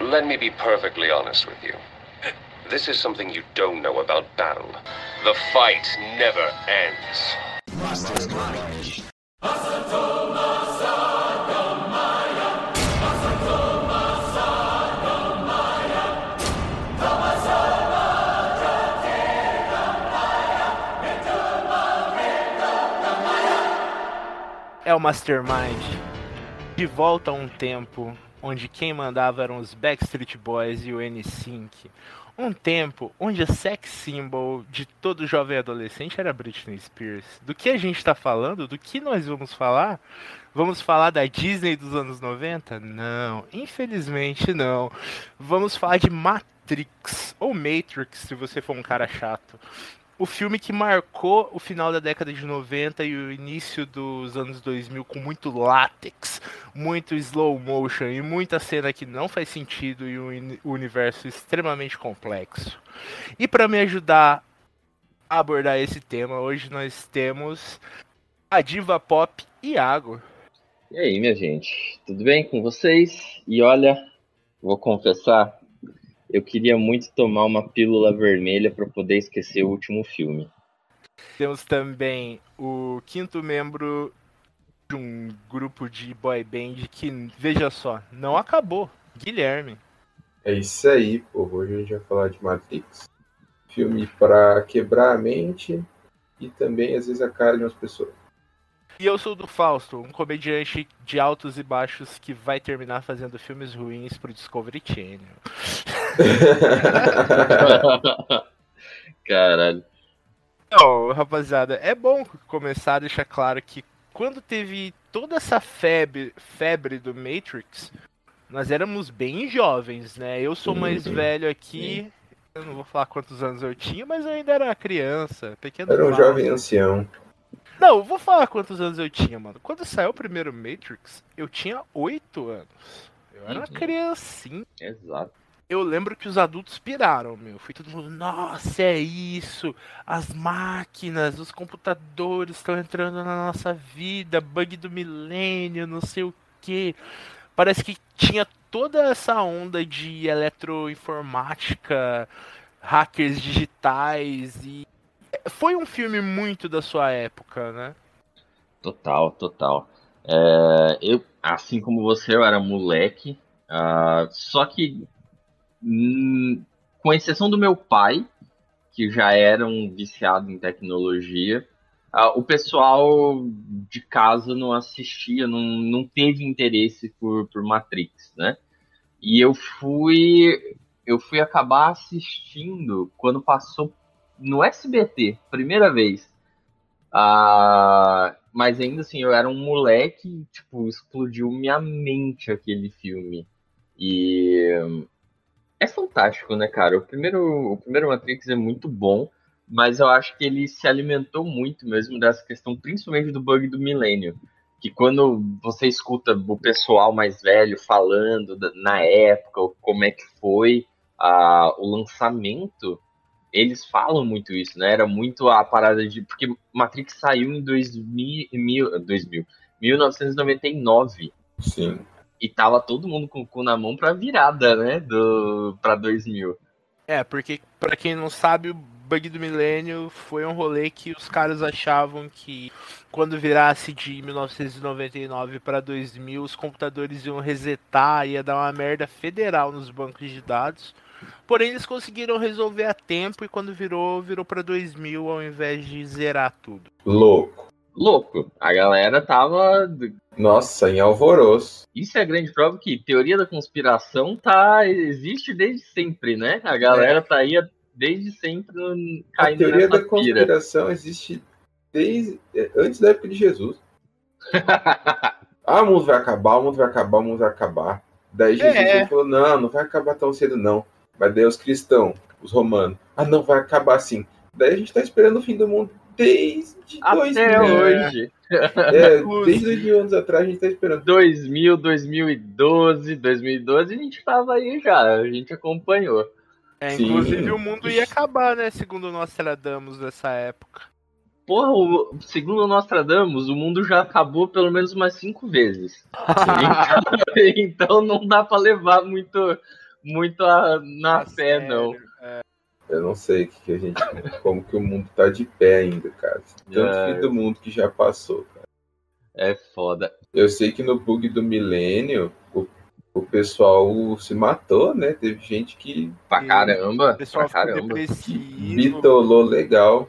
Let me be perfectly honest with you. This is something you don't know about battle. The fight never ends. É o Mastermind. De volta a um tempo onde quem mandava eram os Backstreet Boys e o N-Sync. Um tempo onde a sex symbol de todo jovem adolescente era Britney Spears. Do que a gente está falando? Do que nós vamos falar? Vamos falar da Disney dos anos 90? Não, infelizmente não. Vamos falar de Matrix, ou Matrix, se você for um cara chato o filme que marcou o final da década de 90 e o início dos anos 2000 com muito látex, muito slow motion e muita cena que não faz sentido e um universo extremamente complexo. E para me ajudar a abordar esse tema, hoje nós temos a diva pop Iago. E aí, minha gente, tudo bem com vocês? E olha, vou confessar, eu queria muito tomar uma pílula vermelha para poder esquecer o último filme. Temos também o quinto membro de um grupo de boy band que, veja só, não acabou. Guilherme. É isso aí, povo. Hoje a gente vai falar de Matrix. Filme para quebrar a mente e também, às vezes, a cara de umas pessoas. E eu sou do Fausto, um comediante de altos e baixos que vai terminar fazendo filmes ruins pro Discovery Channel. Caralho. Então, rapaziada, é bom começar a deixar claro que quando teve toda essa febre, febre do Matrix, nós éramos bem jovens, né? Eu sou mais velho aqui, eu não vou falar quantos anos eu tinha, mas eu ainda era criança, pequeno. Era um jovem ancião. Não, vou falar quantos anos eu tinha, mano. Quando saiu o primeiro Matrix, eu tinha 8 anos. Eu era uma Uhum. criancinha. Exato. Eu lembro que os adultos piraram, meu. Foi todo mundo, nossa, é isso. As máquinas, os computadores estão entrando na nossa vida. Bug do milênio, não sei o que. Parece que tinha toda essa onda de eletroinformática, hackers digitais e foi um filme muito da sua época, né? Total, total. É, eu, assim como você, eu era moleque. ah, só que, com exceção do meu pai, que já era um viciado em tecnologia, ah, o pessoal de casa não assistia, não, não teve interesse por, por Matrix, né? E eu fui, eu fui acabar assistindo quando passou no SBT, primeira vez. Ah, mas ainda assim, eu era um moleque, tipo, explodiu minha mente aquele filme. E é fantástico, né, cara? O primeiro, o primeiro Matrix é muito bom, mas eu acho que ele se alimentou muito mesmo dessa questão, principalmente do bug do milênio. Que quando você escuta o pessoal mais velho falando na época, como é que foi ah, o lançamento, eles falam muito isso, né? Era muito a parada de. Porque Matrix saiu em 2000, mil- 2000, 1999 Sim. E tava todo mundo com o cu na mão pra virada, né? Do, pra 2000. É, porque pra quem não sabe, o bug do milênio foi um rolê que os caras achavam que quando virasse de 1999 pra 2000, os computadores iam resetar, ia dar uma merda federal nos bancos de dados. Porém, eles conseguiram resolver a tempo e quando virou, virou pra 2000 ao invés de zerar tudo. Louco. Louco. A galera tava. Nossa, em alvoroço. Isso é a grande prova que teoria da conspiração tá existe desde sempre, né? A galera tá aí desde sempre A caindo teoria nessa da conspiração existe desde é, antes da época de Jesus. Ah, o mundo vai acabar, o mundo vai acabar, o mundo vai acabar. Daí Jesus É. falou: não, não vai acabar tão cedo, não. Mas daí os cristãos, os romanos, ah, não, vai acabar sim. Daí a gente tá esperando o fim do mundo desde dois Até mil. hoje. É, desde dois mil anos atrás a gente tá esperando. 2000, 2012, 2012 a gente tava aí já, a gente acompanhou. É, Sim. inclusive o mundo ia acabar, né? Segundo nós tradamos nessa época. Porra, o- segundo o Nostradamus, o mundo já acabou pelo menos umas cinco vezes. Então, então não dá pra levar muito, muito a, na Tá fé, sério, não. Eu não sei que, que a gente. como que o mundo tá de pé ainda, cara. Tanto É. fim do mundo que já passou, cara. É foda. Eu sei que no bug do milênio, o, o pessoal se matou, né? Teve gente que Pra caramba. O pessoal pra caramba. depressivo. bitolou legal.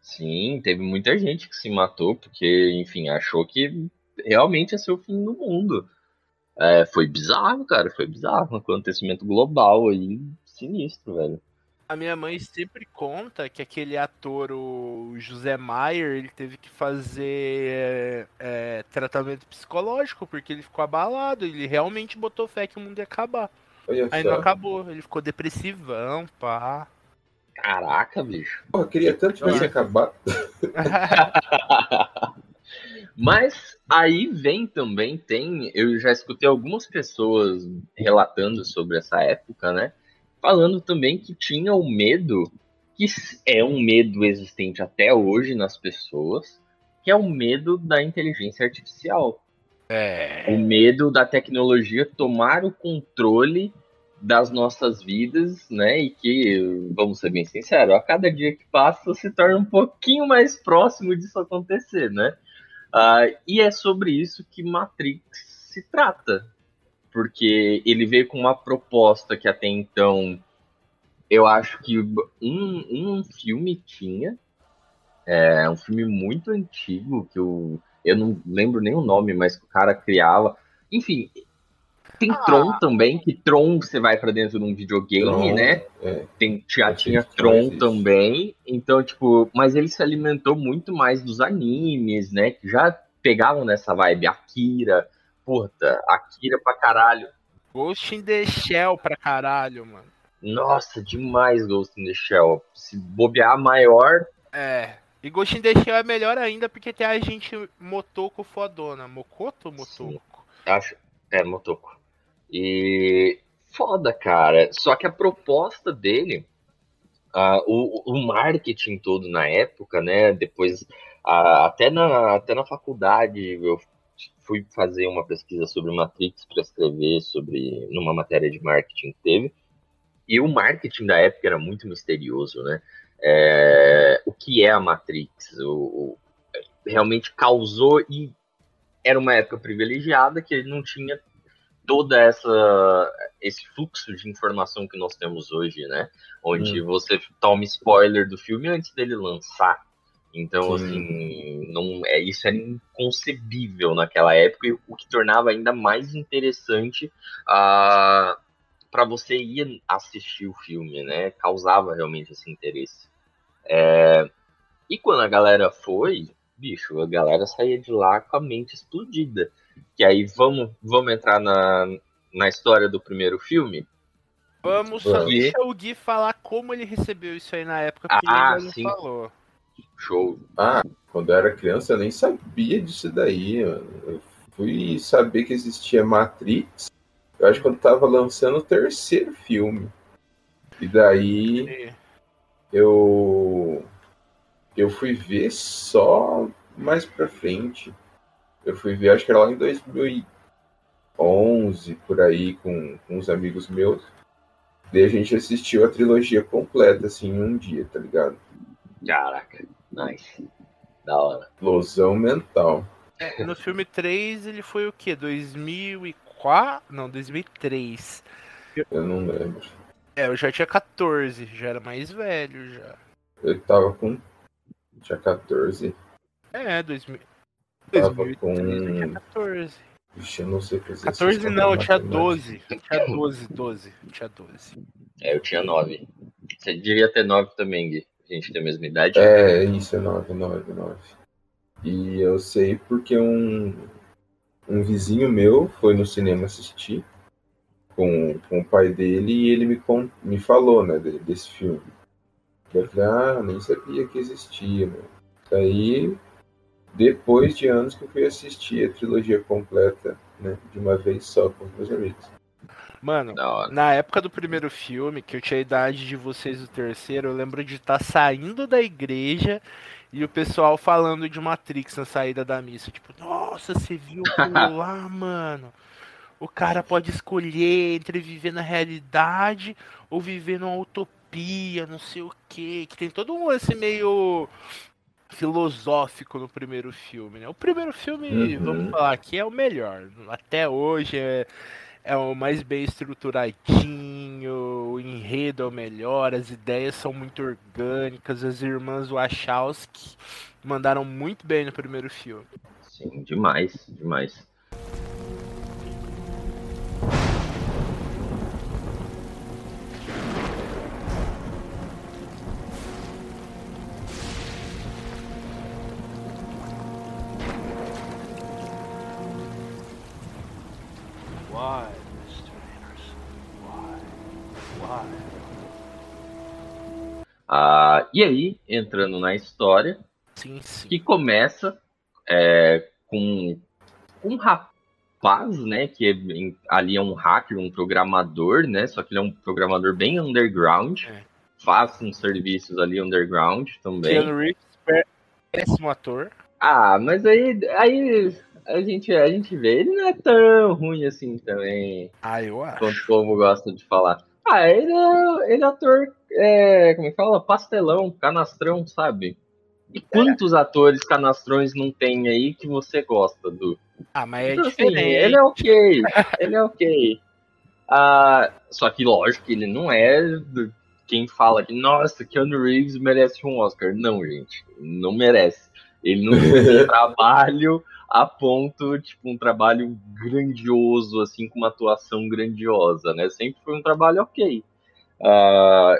Sim, teve muita gente que se matou porque, enfim, achou que realmente ia ser o fim do mundo. É, foi bizarro, cara, foi bizarro. Um acontecimento global aí, sinistro, velho. A minha mãe sempre conta que aquele ator, o José Maier, ele teve que fazer é, tratamento psicológico porque ele ficou abalado. Ele realmente botou fé que o mundo ia acabar. Olha Aí não só. acabou, ele ficou depressivão, pá. Caraca, bicho. Porra, queria tanto que tivesse acabado. Mas aí vem também, tem. Eu já escutei algumas pessoas relatando sobre essa época, né? Falando também que tinha o medo, que é um medo existente até hoje nas pessoas, que é o medo da inteligência artificial. É. O medo da tecnologia tomar o controle das nossas vidas, né? E que, vamos ser bem sinceros, a cada dia que passa se torna um pouquinho mais próximo disso acontecer, né? Ah, e é sobre isso que Matrix se trata. Porque ele veio com uma proposta que até então eu acho que um, um filme tinha. É um filme muito antigo que eu, eu não lembro nem o nome, mas que o cara criava. Enfim, tem Ah. Tron também, que Tron você vai pra dentro de um videogame, Tron, né? é. Tem, já tinha que Tron Tron existe. também. Então, tipo, mas ele se alimentou muito mais dos animes, né? Que já pegavam nessa vibe. Akira, puta, Akira pra caralho. Ghost in the Shell pra caralho, mano. Nossa, demais Ghost in the Shell. Se bobear maior, É. E Ghost in the Shell é melhor ainda porque tem a gente Motoko fodona. Mokoto Motoko? acho. É, Motoko. E foda, cara. Só que a proposta dele, ah, o, o marketing todo na época, né? Depois, ah, até, na, até na faculdade, eu fui fazer uma pesquisa sobre Matrix para escrever sobre numa matéria de marketing que teve. E o marketing da época era muito misterioso, né? É, o que é a Matrix? O, o- realmente causou e era uma época privilegiada que não tinha toda essa esse fluxo de informação que nós temos hoje, né? Onde você toma spoiler do filme antes dele lançar. Então, Sim. assim, não é isso era inconcebível naquela época e o que tornava ainda mais interessante a para você ir assistir o filme, né? Causava realmente esse interesse. É, E quando a galera foi, bicho, a galera saía de lá com a mente explodida. Que aí vamos, vamos entrar na, na história do primeiro filme? Vamos, só deixa o Gui falar como ele recebeu isso aí na época, porque Ah, ele ainda não sim. falou. Show. Ah, quando eu era criança eu nem sabia disso daí. Eu fui saber que existia Matrix. Eu acho que quando tava lançando o terceiro filme. E daí eu eu fui ver só mais pra frente. Eu fui ver, acho que era lá em 2011, por aí, com, com uns amigos meus. Daí a gente assistiu a trilogia completa, assim, em um dia, tá ligado? Caraca, nice. Da hora. Explosão mental. é, no filme 3 ele foi o quê? 2004? Não, 2003. Eu não lembro. É, eu já tinha 14, já era mais velho já. Eu tava com. Tinha 14. É, 2000. Tava 2003 eu tinha com. 14. Vixe, eu não sei fazer 14 sistema não, eu tinha matemático. 12. Eu tinha 12, 12. Eu tinha 12. É, eu tinha nove. Você devia ter nove também, Gui. A gente tem a mesma idade. É, isso, é 9, 9, 9. E eu sei porque um, um vizinho meu foi no cinema assistir com, com o pai dele e ele me, me falou, né, de- desse filme. Eu falei, ah, nem sabia que existia, meu. Aí, depois de anos que eu fui assistir a trilogia completa, né, de uma vez só com os meus amigos. Mano, na época do primeiro filme, que eu tinha a idade de vocês do terceiro, eu lembro de estar saindo da igreja e o pessoal falando de Matrix na saída da missa. Tipo, nossa, você viu aquilo lá, mano? o cara pode escolher entre viver na realidade ou viver numa utopia, não sei o que, que tem todo um lance meio filosófico no primeiro filme, né? O primeiro filme, Uhum. vamos falar aqui, é o melhor. Até hoje é, é o mais bem estruturadinho, o enredo é o melhor, as ideias são muito orgânicas, as irmãs Wachowski mandaram muito bem no primeiro filme. Sim, demais, demais. E aí, entrando na história, Sim, sim. que começa é, com um rapaz, né, que é ali é um hacker, um programador, né, só que ele é um programador bem underground, É. faz uns serviços ali underground também. Keanu Reeves, pé- péssimo ator. Ah, mas aí, aí a, gente, a gente vê, ele não é tão ruim assim também, Ah, eu acho. quanto o povo gosta de falar. Ah, ele é, ele é ator, é, como é que fala? Pastelão, canastrão, sabe? E quantos atores canastrões não tem aí que você gosta, do? Ah, mas é Então, assim, diferente. ele é ok, ele é ok. Ah, só que, lógico, que ele não é do- quem fala que, nossa, Keanu Reeves merece um Oscar. Não, gente, não merece. Ele não tem um trabalho a ponto, tipo, um trabalho grandioso, assim, com uma atuação grandiosa, né? Sempre foi um trabalho ok. Ah,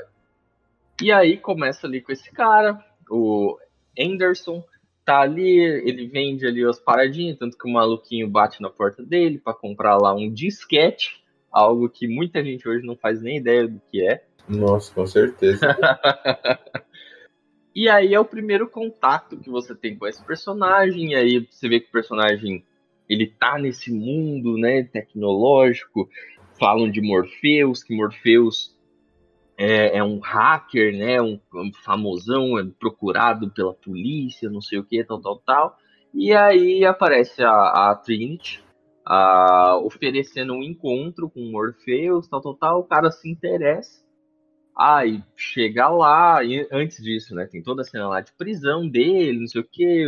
e aí começa ali com esse cara, o Anderson, tá ali, ele vende ali as paradinhas, tanto que o maluquinho bate na porta dele pra comprar lá um disquete, algo que muita gente hoje não faz nem ideia do que é. Nossa, com certeza. E aí é o primeiro contato que você tem com esse personagem, e aí você vê que o personagem ele tá nesse mundo, né, tecnológico. Falam de Morpheus, que Morpheus é, é um hacker, né, um, um famosão, é procurado pela polícia, não sei o que, tal, tal, tal. E aí aparece a, a Trinity ah, oferecendo um encontro com Morpheus, tal, tal, tal. O cara se interessa. Aí chega lá, e antes disso, né? Tem toda a cena lá de prisão dele, não sei o que,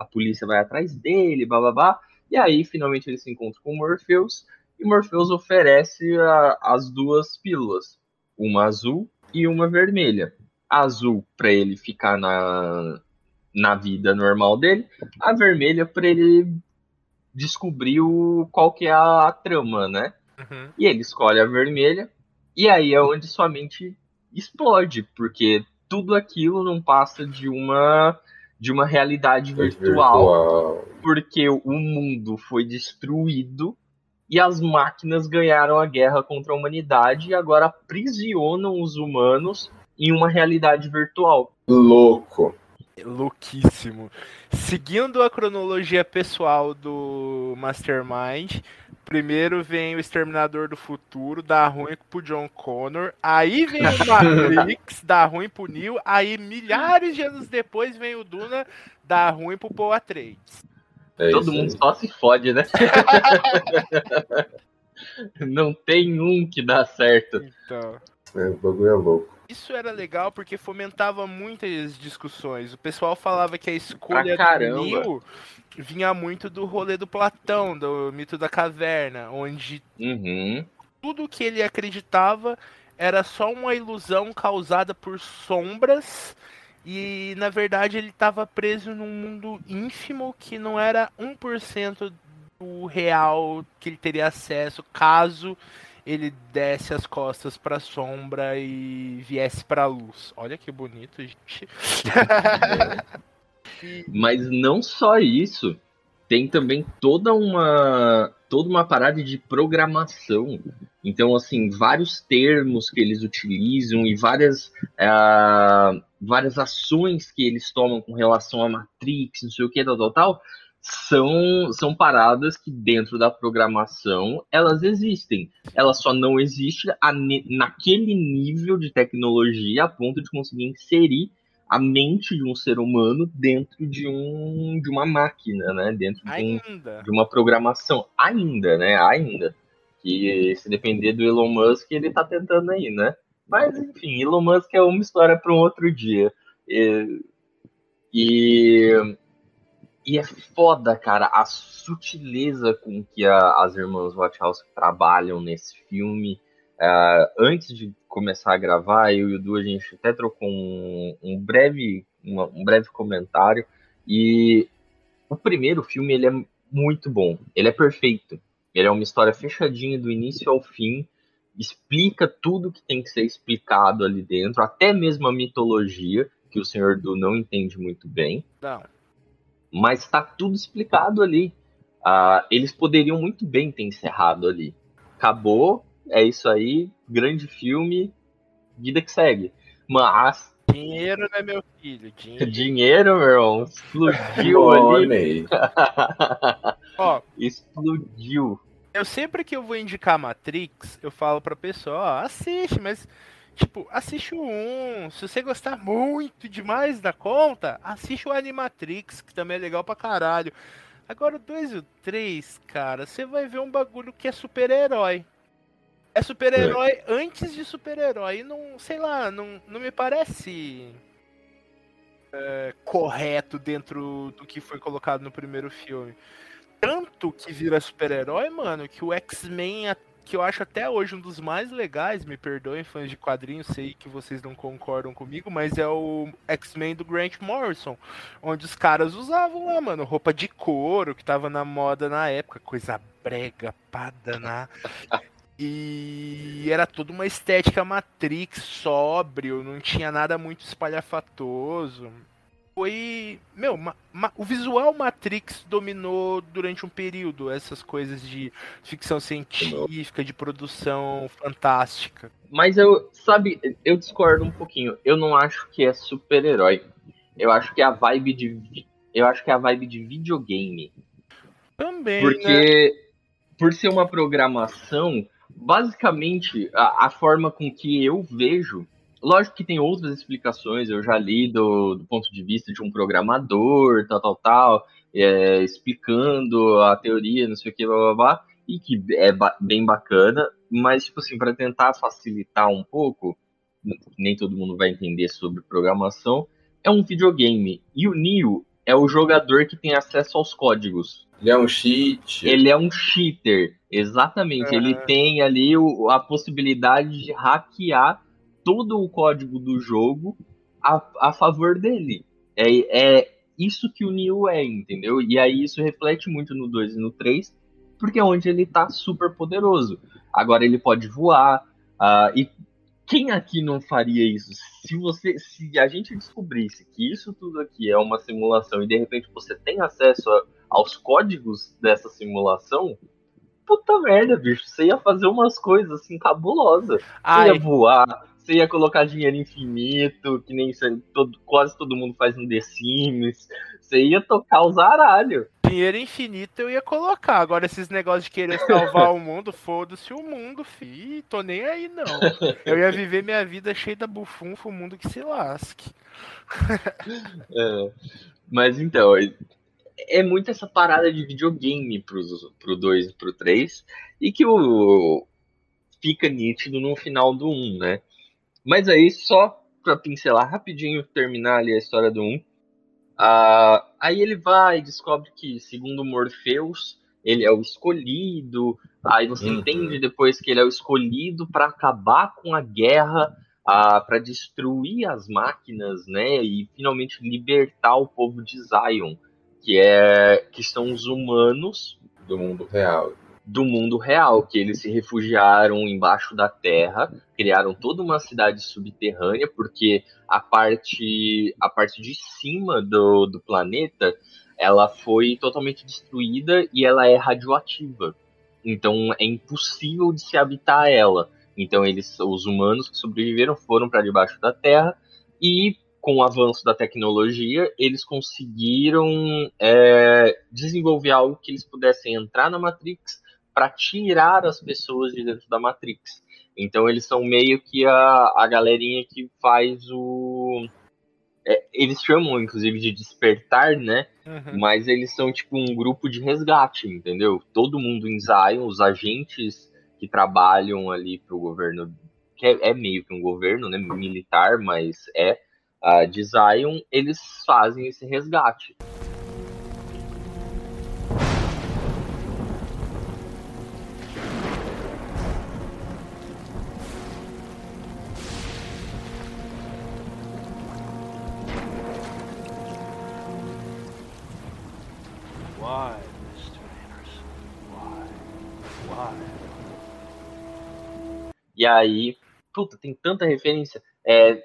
a polícia vai atrás dele, bababá. E aí, finalmente, ele se encontra com Morpheus, e Morpheus oferece a- as duas pílulas, uma azul e uma vermelha. A azul para ele ficar na, na vida normal dele, a vermelha para ele descobrir o, qual que é a, a trama, né? Uhum. E ele escolhe a vermelha, e aí é onde sua mente explode, porque tudo aquilo não passa de uma de uma realidade virtual, porque o mundo foi destruído e as máquinas ganharam a guerra contra a humanidade e agora aprisionam os humanos em uma realidade virtual. Louco. Louquíssimo. Seguindo a cronologia pessoal do Mastermind, primeiro vem o Exterminador do Futuro, dá ruim pro John Connor, aí vem o Matrix, dá ruim pro Neo, aí milhares de anos depois vem o Duna, dá ruim pro Paul Atreides. É Todo isso mundo aí. só se fode, né? Não tem um que dá certo. Então, É, o bagulho é louco. isso era legal porque fomentava muitas discussões. O pessoal falava que a escolha Pra do. Neo vinha muito do rolê do Platão, do mito da caverna, onde Uhum. tudo que ele acreditava era só uma ilusão causada por sombras e na verdade ele estava preso num mundo ínfimo que não era 1% do real que ele teria acesso caso ele desse as costas para a sombra e viesse para a luz. Olha que bonito, gente. Mas não só isso, tem também toda uma toda uma parada de programação. Então, assim, vários termos que eles utilizam e várias ah, várias ações que eles tomam com relação à Matrix, não sei o que, tal, tal, tal, são, são paradas que dentro da programação elas existem. Ela só não existe a naquele nível de tecnologia a ponto de conseguir inserir a mente de um ser humano dentro de um de uma máquina, né? Dentro de, um- de uma programação ainda, né? Ainda. Que se depender do Elon Musk, ele tá tentando aí, né? Mas, enfim, Elon Musk é uma história para um outro dia. E, e, e, é foda, cara, a sutileza com que a, as irmãs Watchhouse trabalham nesse filme. Uh, antes de começar a gravar, eu e o Du, a gente até trocou um, um breve, uma, um breve comentário. E o primeiro filme, ele é muito bom. Ele é perfeito. Ele é uma história fechadinha do início ao fim explica tudo que tem que ser explicado ali dentro, até mesmo a mitologia, que o senhor Du não entende muito bem. Não. Mas está tudo explicado ali. Uh, eles poderiam muito bem ter encerrado ali. Acabou, é isso aí, grande filme, vida que segue. Mas. Dinheiro, né, meu filho? Dinheiro, Dinheiro meu irmão. Explodiu ali. Ó, explodiu eu sempre que eu vou indicar Matrix, eu falo pra pessoa, ó, assiste, mas tipo, assiste o 1. Se você gostar muito demais da conta, assiste o Animatrix, que também é legal pra caralho. Agora o 2 e o 3, cara, você vai ver um bagulho que é super-herói. É super-herói é. antes de super-herói. Não, sei lá, não, não me parece é, correto dentro do que foi colocado no primeiro filme tanto que vira super-herói, mano, que o X-Men, que eu acho até hoje um dos mais legais, me perdoem fãs de quadrinhos, sei que vocês não concordam comigo, mas é o X-Men do Grant Morrison, onde os caras usavam lá, mano, roupa de couro, que tava na moda na época, coisa brega, padaná. E era toda uma estética Matrix, sóbrio, não tinha nada muito espalhafatoso foi. Meu, ma, ma, o visual Matrix dominou durante um período essas coisas de ficção científica, de produção fantástica. Mas eu, sabe, eu discordo um pouquinho. Eu não acho que é super-herói. Eu acho que é a vibe de. Eu acho que é a vibe de videogame. Também. Porque, né? por ser uma programação, basicamente, a, a forma com que eu vejo Lógico que tem outras explicações, eu já li do, do ponto de vista de um programador, tal, tal, tal, é, explicando a teoria, não sei o que, blá, blá, blá, e que é ba bem bacana, mas, tipo assim, para tentar facilitar um pouco, nem todo mundo vai entender sobre programação, é um videogame. E o Neo é o jogador que tem acesso aos códigos. Ele é um cheat. Ele é um cheater, exatamente. Uhum. Ele tem ali o, a possibilidade de hackear todo o código do jogo a, a favor dele. É, é isso que o Neo é, entendeu? E aí isso reflete muito no 2 e no 3, porque é onde ele tá super poderoso. Agora ele pode voar, uh, e quem aqui não faria isso? Se você, se a gente descobrisse que isso tudo aqui é uma simulação e de repente você tem acesso a, aos códigos dessa simulação, puta merda, bicho, você ia fazer umas coisas assim cabulosas. Você ia voar, você ia colocar dinheiro infinito, que nem todo, quase todo mundo faz no The Sims. Você ia tocar os aralhos. Dinheiro infinito eu ia colocar. Agora, esses negócios de querer salvar o mundo, foda-se o mundo, fi. Tô nem aí, não. Eu ia viver minha vida cheia da bufunfa, o mundo que se lasque. é, mas então, é muito essa parada de videogame pros, pro 2 e pro 3. E que o, fica nítido no final do 1, um, né? Mas aí, só pra pincelar rapidinho, terminar ali a história do 1. Uh, aí ele vai e descobre que, segundo Morpheus, ele é o escolhido. Aí você uhum. entende depois que ele é o escolhido para acabar com a guerra, uh, para destruir as máquinas, né? E finalmente libertar o povo de Zion, que é que são os humanos do mundo real do mundo real, que eles se refugiaram embaixo da terra, criaram toda uma cidade subterrânea, porque a parte, a parte de cima do, do planeta ela foi totalmente destruída e ela é radioativa. Então é impossível de se habitar ela. Então eles, os humanos que sobreviveram foram para debaixo da terra e com o avanço da tecnologia eles conseguiram é, desenvolver algo que eles pudessem entrar na Matrix para tirar as pessoas de dentro da Matrix. Então eles são meio que a, a galerinha que faz o. É, eles chamam, inclusive, de despertar, né? Uhum. Mas eles são tipo um grupo de resgate, entendeu? Todo mundo em Zion, os agentes que trabalham ali pro governo, que é, é meio que um governo, né, militar, mas é uh, de Zion, eles fazem esse resgate. E aí, puta, tem tanta referência. É,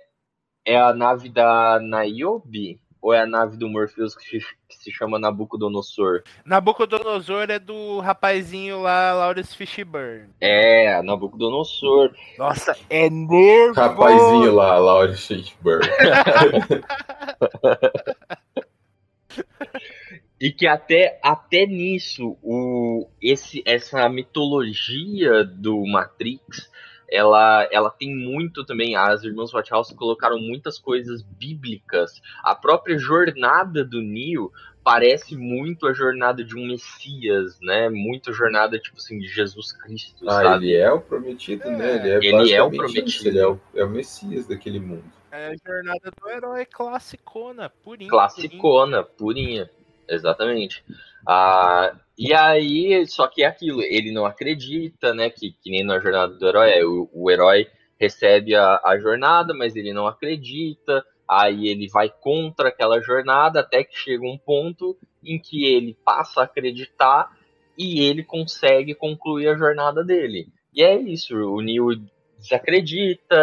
é a nave da Niobe? Ou é a nave do Morpheus que se, que se chama Nabucodonosor? Nabucodonosor é do rapazinho lá, Lawrence Fishburne. É, Nabucodonosor. Nossa, é nervoso! Rapazinho lá, Laura Shakespeare. E que até, até nisso, o, esse, essa mitologia do Matrix, ela, ela tem muito também. As irmãs Wachowski colocaram muitas coisas bíblicas. A própria jornada do Neo parece muito a jornada de um Messias, né? Muito a jornada, tipo assim, de Jesus Cristo, Ah, sabe? ele é o prometido, né? Ele é, Ele é o prometido. isso, Ele é o, é o Messias daquele mundo. É a jornada do herói classicona, purinho. classicona, purinha. Exatamente. Ah, e aí, só que é aquilo, ele não acredita, né? Que, que nem na jornada do herói, é, o, o herói recebe a, a jornada, mas ele não acredita. Aí ele vai contra aquela jornada até que chega um ponto em que ele passa a acreditar e ele consegue concluir a jornada dele. E é isso, o Neo desacredita,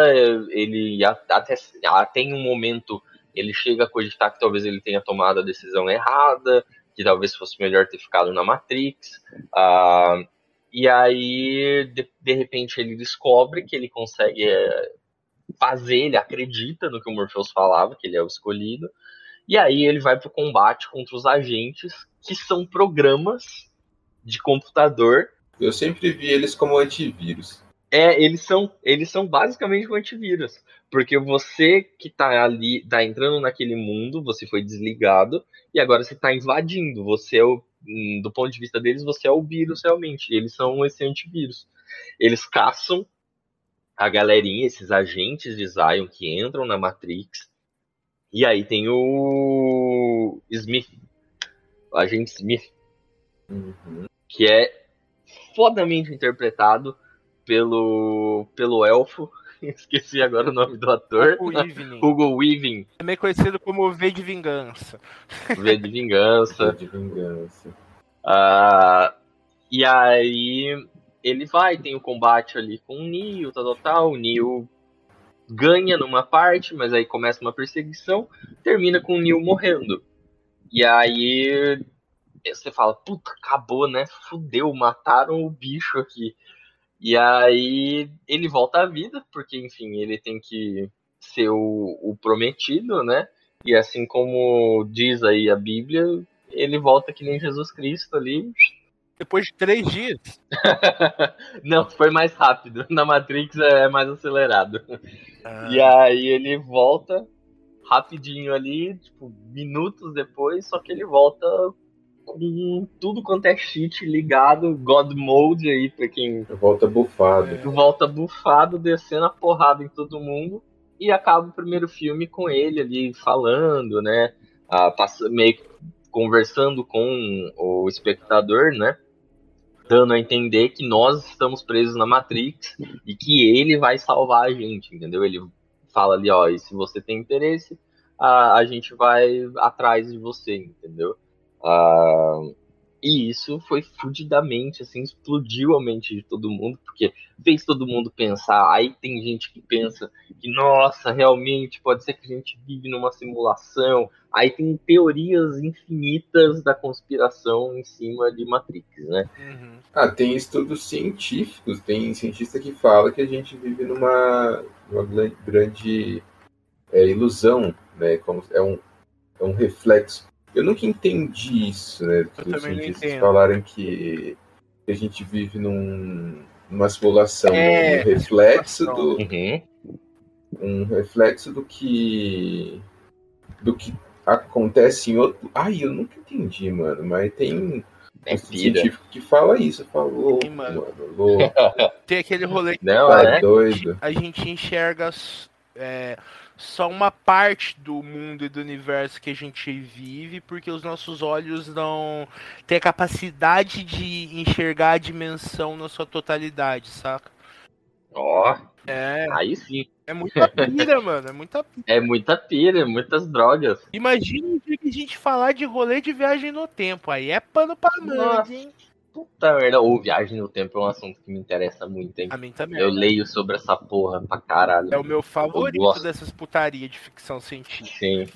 ele até, até em um momento ele chega a cogitar que talvez ele tenha tomado a decisão errada, que talvez fosse melhor ter ficado na Matrix. Ah, e aí, de, de repente, ele descobre que ele consegue é, fazer, ele acredita no que o Morpheus falava, que ele é o escolhido. E aí ele vai pro combate contra os agentes, que são programas de computador Eu sempre vi eles como antivírus. É, eles são, eles são basicamente um antivírus. Porque você que tá ali, tá entrando naquele mundo, você foi desligado, e agora você tá invadindo. Você é o, hum, do ponto de vista deles, você é o vírus realmente. Eles são esse antivírus. Eles caçam a galerinha, esses agentes de Zion que entram na Matrix. E aí tem o Smith, o agente Smith, Uhum. que é fodamente interpretado pelo, pelo elfo. Esqueci agora o nome do ator. Hugo Weaving, Também conhecido como V de Vingança. V de Vingança. De vingança. Ah, e aí ele vai, tem o combate ali com o Neo, tal, tal, tal. O Neo ganha numa parte, mas aí começa uma perseguição, termina com o Neo morrendo. E aí você fala, puta, acabou, né? Fudeu, mataram o bicho aqui. E aí ele volta à vida, porque enfim, ele tem que ser o, o prometido, né? E assim como diz aí a Bíblia, ele volta que nem Jesus Cristo ali. Depois de três dias. Não, foi mais rápido. Na Matrix é mais acelerado. Ah, E aí ele volta rapidinho ali, tipo, minutos depois, só que ele volta tudo quanto é cheat ligado, God Mode aí, pra quem Volta bufado. volta bufado, descendo a porrada em todo mundo. E acaba o primeiro filme com ele ali falando, né? Ah, passa- meio que conversando com o espectador, né? Dando a entender que nós estamos presos na Matrix e que ele vai salvar a gente, entendeu? Ele fala ali, ó, e se você tem interesse, a, a gente vai atrás de você, entendeu? Ah, e isso foi fudidamente, assim, explodiu a mente de todo mundo, porque fez todo mundo pensar. Aí tem gente que pensa que, nossa, realmente pode ser que a gente vive numa simulação. Aí tem teorias infinitas da conspiração em cima de Matrix, né? uhum. Ah, tem estudos científicos, tem cientista que fala que a gente vive numa, numa grande é, ilusão, né? Como é um, é um reflexo. Eu nunca entendi isso, né? Que também os não cientistas entendo. falaram que, a gente vive num, numa simulação, É, um reflexo do, Uhum. um reflexo do que do que acontece em outro. Ai, eu nunca entendi, mano. Mas tem É pira. científico que fala isso, falou, Sim, mano. mano, louco, Tem aquele rolê que Não, tá é. doido. a gente enxerga é, só uma parte do mundo e do universo que a gente vive, porque os nossos olhos não têm a capacidade de enxergar a dimensão na sua totalidade, saca? Ó, É, aí sim. é muita pira, mano. É muita pira. É muita pira, é muitas drogas. Imagina um dia que a gente falar de rolê de viagem no tempo. Aí é pano pra Nossa. hein? Puta merda. Ou viagem no tempo é um assunto que me interessa muito, hein? A mim também. Eu leio sobre essa porra pra caralho. É o meu favorito dessas putaria de ficção científica. Sim.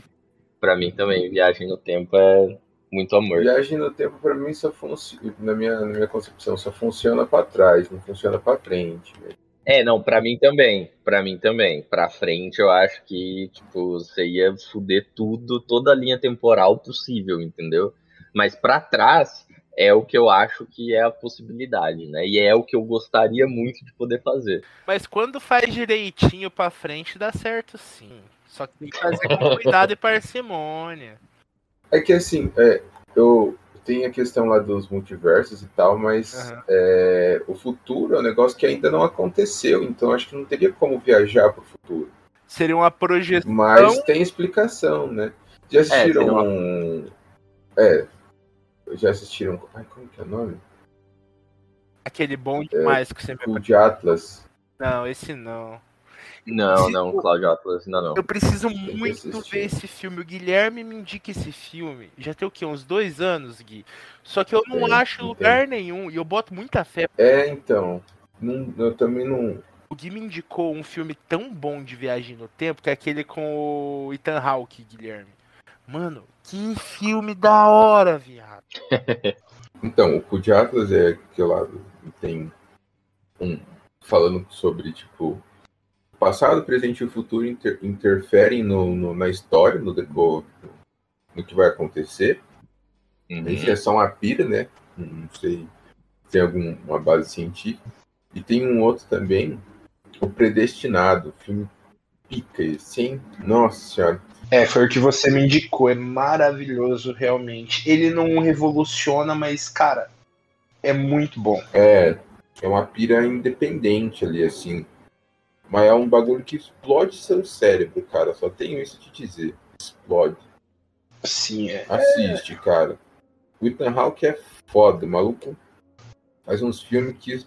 Pra mim também, viagem no tempo é muito amor. Viagem no tempo, pra mim, só funciona, na minha, na minha concepção, só funciona pra trás, não funciona pra frente. velho. É, não, pra mim também. Pra mim também. Pra frente, eu acho que, tipo, você ia fuder tudo, toda a linha temporal possível, entendeu? Mas pra trás é o que eu acho que é a possibilidade, né? E é o que eu gostaria muito de poder fazer. Mas quando faz direitinho pra frente, dá certo sim. Só que tem que fazer com cuidado e parcimônia. É que assim, é, eu tenho a questão lá dos multiversos e tal, mas Aham. é, o futuro é um negócio que ainda não aconteceu, então acho que não teria como viajar pro futuro. Seria uma projeção. Mas tem explicação, né? Já assistiram seria uma- um. É. Já assistiram. Ai, como que é o nome? Aquele bom demais que você me O de Atlas. Não, esse não. Não, não, Cláudio Atlas, ainda não. Eu preciso muito ver esse filme. O Guilherme me indica esse filme. Já tem o quê? Uns dois anos, Gui. Só que eu não Tem, acho lugar nenhum. E eu boto muita fé. É, então. não- eu também não. O Gui me indicou um filme tão bom de viagem no tempo que é aquele com o Ethan Hawke, Guilherme. Mano, que filme da hora, viado. Então, o Cu de Atlas é aquele lado que tem um. Falando sobre, tipo. o Passado, o presente e o futuro inter- interferem no, no- na história, no decor, no que vai acontecer. Uhum. Isso é só uma pira, né? Não sei se tem alguma base científica. E tem um outro também, O Predestinado, filme pica hein? Nossa senhora. É, foi o que você me indicou. É maravilhoso, realmente. Ele não revoluciona, mas, cara, é muito bom. É, é uma pira independente ali, assim. Mas é um bagulho que explode seu cérebro, cara. Só tenho isso de dizer. Explode. Sim, é. Assiste, cara. O Ethan Hawke é foda, o maluco. Faz uns filmes que.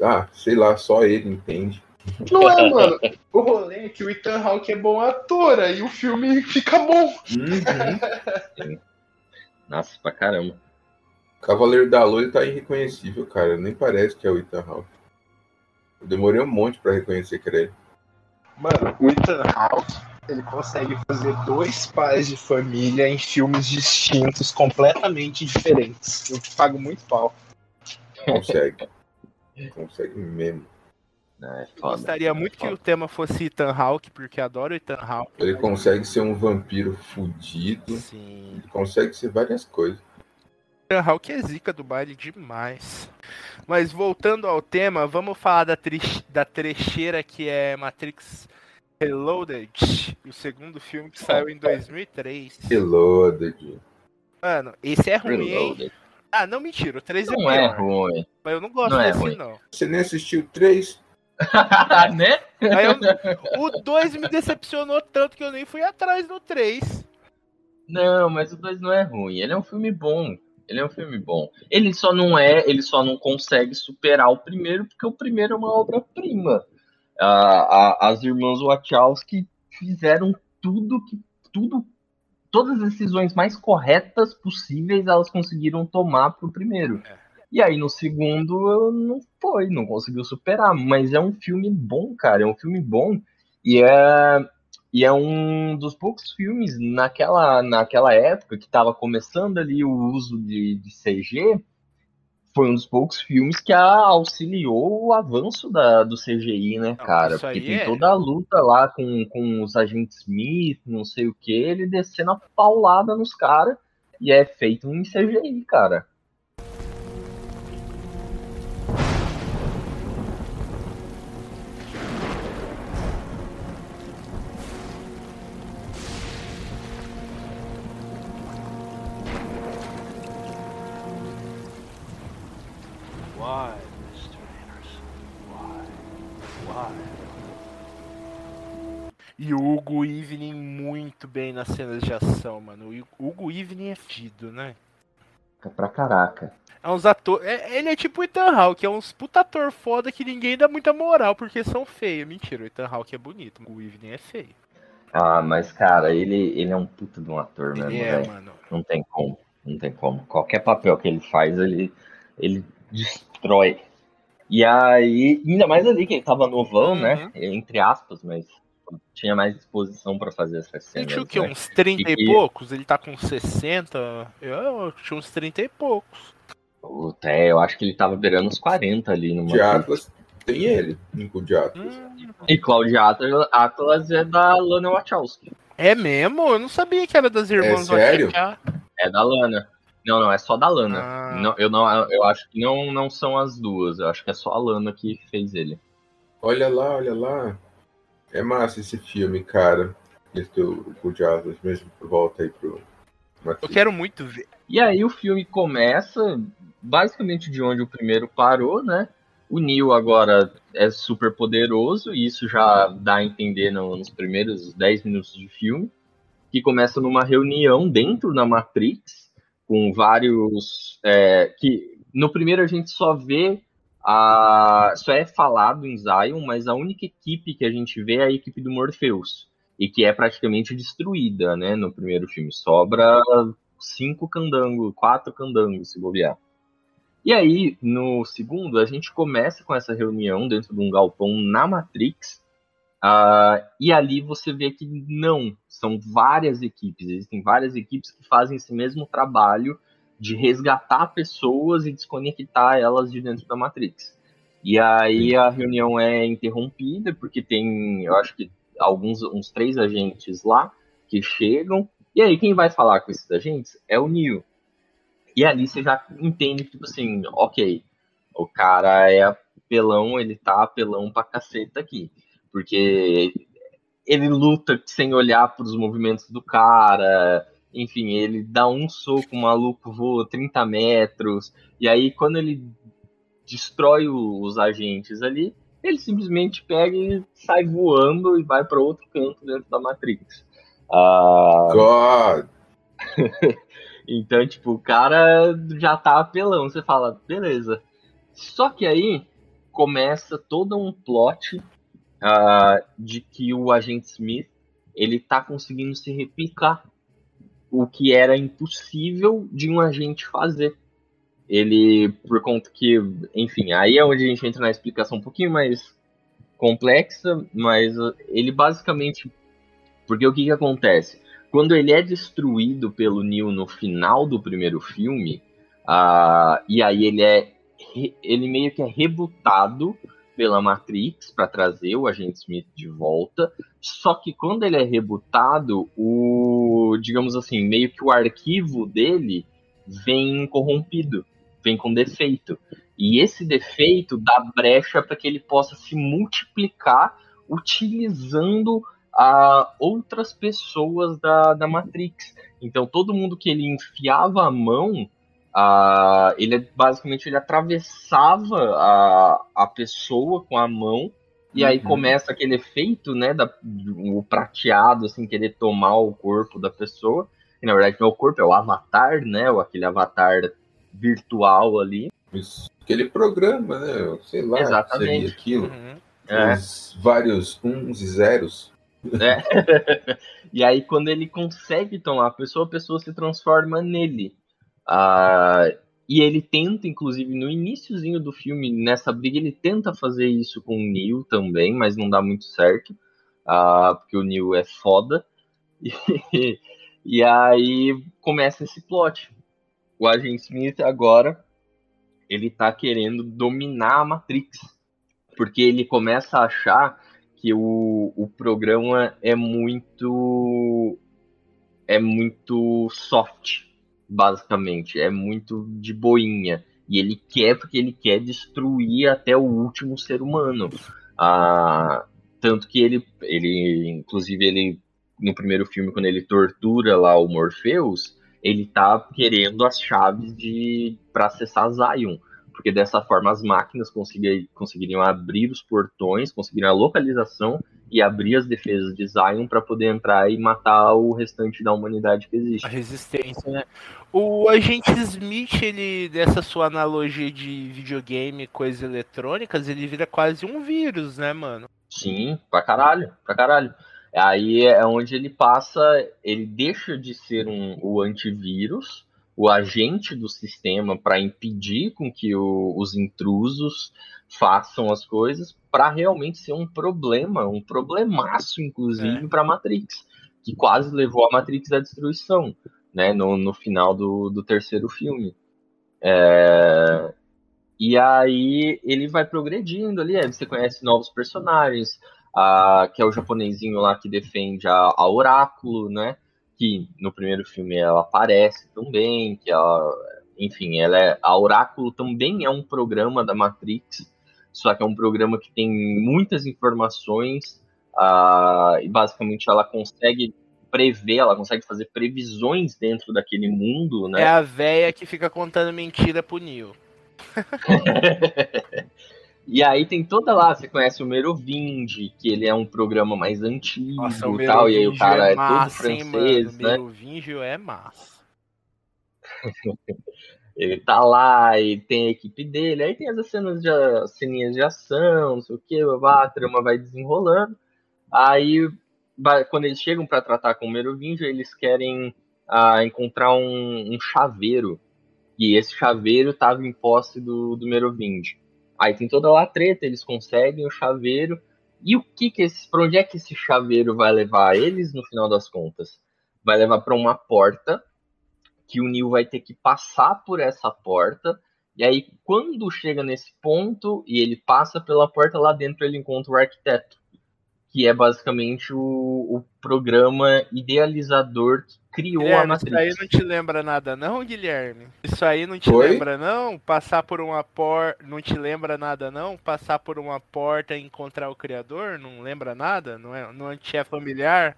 Ah, sei lá, só ele entende. Não é, mano. O rolê é que o Ethan Hawke é bom ator, aí o filme fica bom. Uhum. Nossa, pra caramba. Cavaleiro da Lua ele tá irreconhecível, cara. Nem parece que é o Ethan Hawke. Eu demorei um monte pra reconhecer que era ele. Mano, o Ethan Hawke, ele consegue fazer dois pais de família em filmes distintos, completamente diferentes. Eu pago muito pau. Consegue. Consegue mesmo. É, Eu gostaria muito que o tema fosse Ethan Hawke, porque adoro Ethan Hawke. Ele consegue ser um vampiro fudido. Sim. Ele consegue ser várias coisas. Ethan Hawke é zica do baile demais. Mas voltando ao tema, vamos falar da, tri- da trecheira que é Matrix Reloaded, o segundo filme que saiu em 2003. Reloaded. Mano, esse é ruim, hein? Reloaded. Ah, não, mentira, o 3 é Não é pior. ruim. Mas eu não gosto Não é desse, ruim. não. Você nem assistiu três? né? Eu- o 2 me decepcionou tanto que eu nem fui atrás do 3. Não, mas o 2 não é ruim. Ele é um filme bom. Ele é um filme bom. Ele só não é, ele só não consegue superar o primeiro, porque o primeiro é uma obra-prima. Ah, as irmãs Wachowski fizeram tudo que. tudo. Todas as decisões mais corretas possíveis elas conseguiram tomar pro primeiro. E aí no segundo não foi, não conseguiu superar. Mas é um filme bom, cara. É um filme bom. E é. E é um dos poucos filmes naquela, naquela época que estava começando ali o uso de, de CG. Foi um dos poucos filmes que auxiliou o avanço da, do CGI, né, cara? Porque tem é- toda a luta lá com, com os agentes Smith, não sei o que, ele descendo a paulada nos caras. E é feito em CGI, cara. Nas cenas de ação, mano. O Hugo Evening é fido, né? Pra caraca. É uns atores. ele é tipo o Ethan Hawke, é uns puta ator foda que ninguém dá muita moral porque são feios. Mentira, o Ethan Hawke é bonito, o Evening é feio. Ah, mas cara, ele, ele é um puta de um ator mesmo, é, velho. mano. Não tem como. Não tem como. Qualquer papel que ele faz, ele, ele destrói. E aí, ainda mais ali que ele tava novão, né? Entre aspas, mas tinha mais disposição pra fazer essas Ele cenas. tinha o quê? né? Uns 30 e E- poucos? Ele tá com 60? Eu tinha uns 30 e poucos. O Té, eu acho que ele tava beirando uns 40 ali no De Atlas tem ele, o de Atlas. Hum, E Claudio Atlas, Atlas é da Lana Wachowski. é mesmo? Eu não sabia que era das irmãs sério? Wachowski. É da Lana. Não, não, é só da Lana. Ah. Não, eu, não, eu acho que não, não são as duas. Eu acho que é só a Lana que fez ele. Olha lá, olha lá. É massa esse filme, cara. Esse do o de mesmo, volta aí pro. Eu Matrix. quero muito ver. E aí o filme começa basicamente de onde o primeiro parou, né? O Neo agora é super poderoso, e isso já dá a entender no- nos primeiros 10 minutos de filme, que começa numa reunião dentro da Matrix, com vários. é, que no primeiro a gente só vê. A, só é falado em Zion, mas a única equipe que a gente vê é a equipe do Morpheus. E que é praticamente destruída, né? No primeiro filme. Sobra cinco candangos, quatro candangos, se bobear. E aí, no segundo, a gente começa com essa reunião dentro de um galpão na Matrix. ah, e ali você vê que não, são várias equipes, existem várias equipes que fazem esse mesmo trabalho de resgatar pessoas e desconectar elas de dentro da Matrix. E aí a reunião é interrompida, porque tem, eu acho que alguns, uns três agentes lá que chegam e aí, quem vai falar com esses agentes é o Neo. E ali você já entende, tipo assim, ok, o cara é apelão, ele tá apelão pra caceta aqui. Porque ele luta sem olhar pros movimentos do cara, enfim, ele dá um soco, o maluco voa 30 metros, e aí quando ele destrói os agentes ali, ele simplesmente pega e sai voando e vai para outro canto dentro da Matrix. Ah, God! então, tipo, o cara já tá apelão. Você fala, beleza. Só que aí começa todo um plot ah, de que o agente Smith ele tá conseguindo se replicar. O que era impossível de um agente fazer. Ele, por conta que, enfim, aí é onde a gente entra na explicação um pouquinho mais complexa, mas ah, ele basicamente. Porque o que, que acontece? Quando ele é destruído pelo Neo no final do primeiro filme, ah, e aí ele é. Ele meio que é rebutado pela Matrix para trazer o agente Smith de volta. Só que quando ele é rebutado, o. digamos assim, meio que o arquivo dele vem corrompido, vem com defeito. E esse defeito dá brecha para que ele possa se multiplicar utilizando a outras pessoas da, da Matrix. Então todo mundo que ele enfiava a mão, a, ele basicamente ele atravessava a, a pessoa com a mão e aí Uhum. começa aquele efeito, né, da, o prateado assim querer tomar o corpo da pessoa. E na verdade não é o corpo, é o avatar, né, ou aquele avatar virtual ali. Isso. Aquele programa, né? Sei lá, Exatamente. seria aquilo. Uhum. É. Os vários uns e zeros. né? e aí, quando ele consegue tomar a pessoa, a pessoa se transforma nele. Ah, e ele tenta, inclusive, no iníciozinho do filme, nessa briga, ele tenta fazer isso com o Neo também, mas não dá muito certo. ah, porque o Neo é foda. E, e aí começa esse plot. O agente Smith agora ele tá querendo dominar a Matrix. Porque ele começa a achar que o, o programa é muito é muito soft, basicamente, é muito de boinha. E ele quer porque ele quer destruir até o último ser humano. Ah, tanto que ele, ele, inclusive, ele no primeiro filme, quando ele tortura lá o Morpheus, ele tá querendo as chaves de para acessar Zion porque dessa forma as máquinas consegui- conseguiriam abrir os portões, conseguiriam a localização e abrir as defesas de Zion para poder entrar e matar o restante da humanidade que existe. A resistência, né? O agente Smith, ele, dessa sua analogia de videogame, coisas eletrônicas, ele vira quase um vírus, né, mano? Sim, pra caralho, pra caralho. Aí é onde ele passa, ele deixa de ser um, o antivírus, o agente do sistema para impedir com que o, os intrusos façam as coisas, para realmente ser um problema, um problemaço, inclusive, É. para Matrix, que quase levou a Matrix à destruição, né, no, no final do, do terceiro filme. É, E aí ele vai progredindo ali, aí você conhece novos personagens, a, que é o japonesinho lá que defende a, a Oráculo, né? Que no primeiro filme ela aparece também, que ela, enfim, ela é, a Oráculo também é um programa da Matrix, só que é um programa que tem muitas informações ah, e basicamente ela consegue prever, ela consegue fazer previsões dentro daquele mundo, né? É a véia que fica contando mentira pro Neo. E aí tem toda lá, você conhece o Merovindi, que ele é um programa mais antigo Nossa, o e tal, e aí o cara é, massa, todo hein, francês, mano? né? Merovingio é massa. Ele tá lá e tem a equipe dele, aí tem as cenas de as ceninhas de ação, não sei o que, a trama vai desenrolando. Aí quando eles chegam pra tratar com o Merovingio, eles querem ah, encontrar um, um chaveiro. E esse chaveiro tava em posse do, do Merovingio. Aí tem toda lá a treta, eles conseguem o chaveiro. E o que que esse, pra onde é que esse chaveiro vai levar eles no final das contas? Vai levar pra uma porta que o Neil vai ter que passar por essa porta. E aí, quando chega nesse ponto e ele passa pela porta, lá dentro ele encontra o arquiteto, que é basicamente o, o programa idealizador que criou a Guilherme, isso aí Matrix. não te lembra nada não, Guilherme? Isso aí não te Oi? lembra não? Passar por uma porta, não te lembra nada não? Passar por uma porta e encontrar o criador, não lembra nada? Não é, não te é familiar?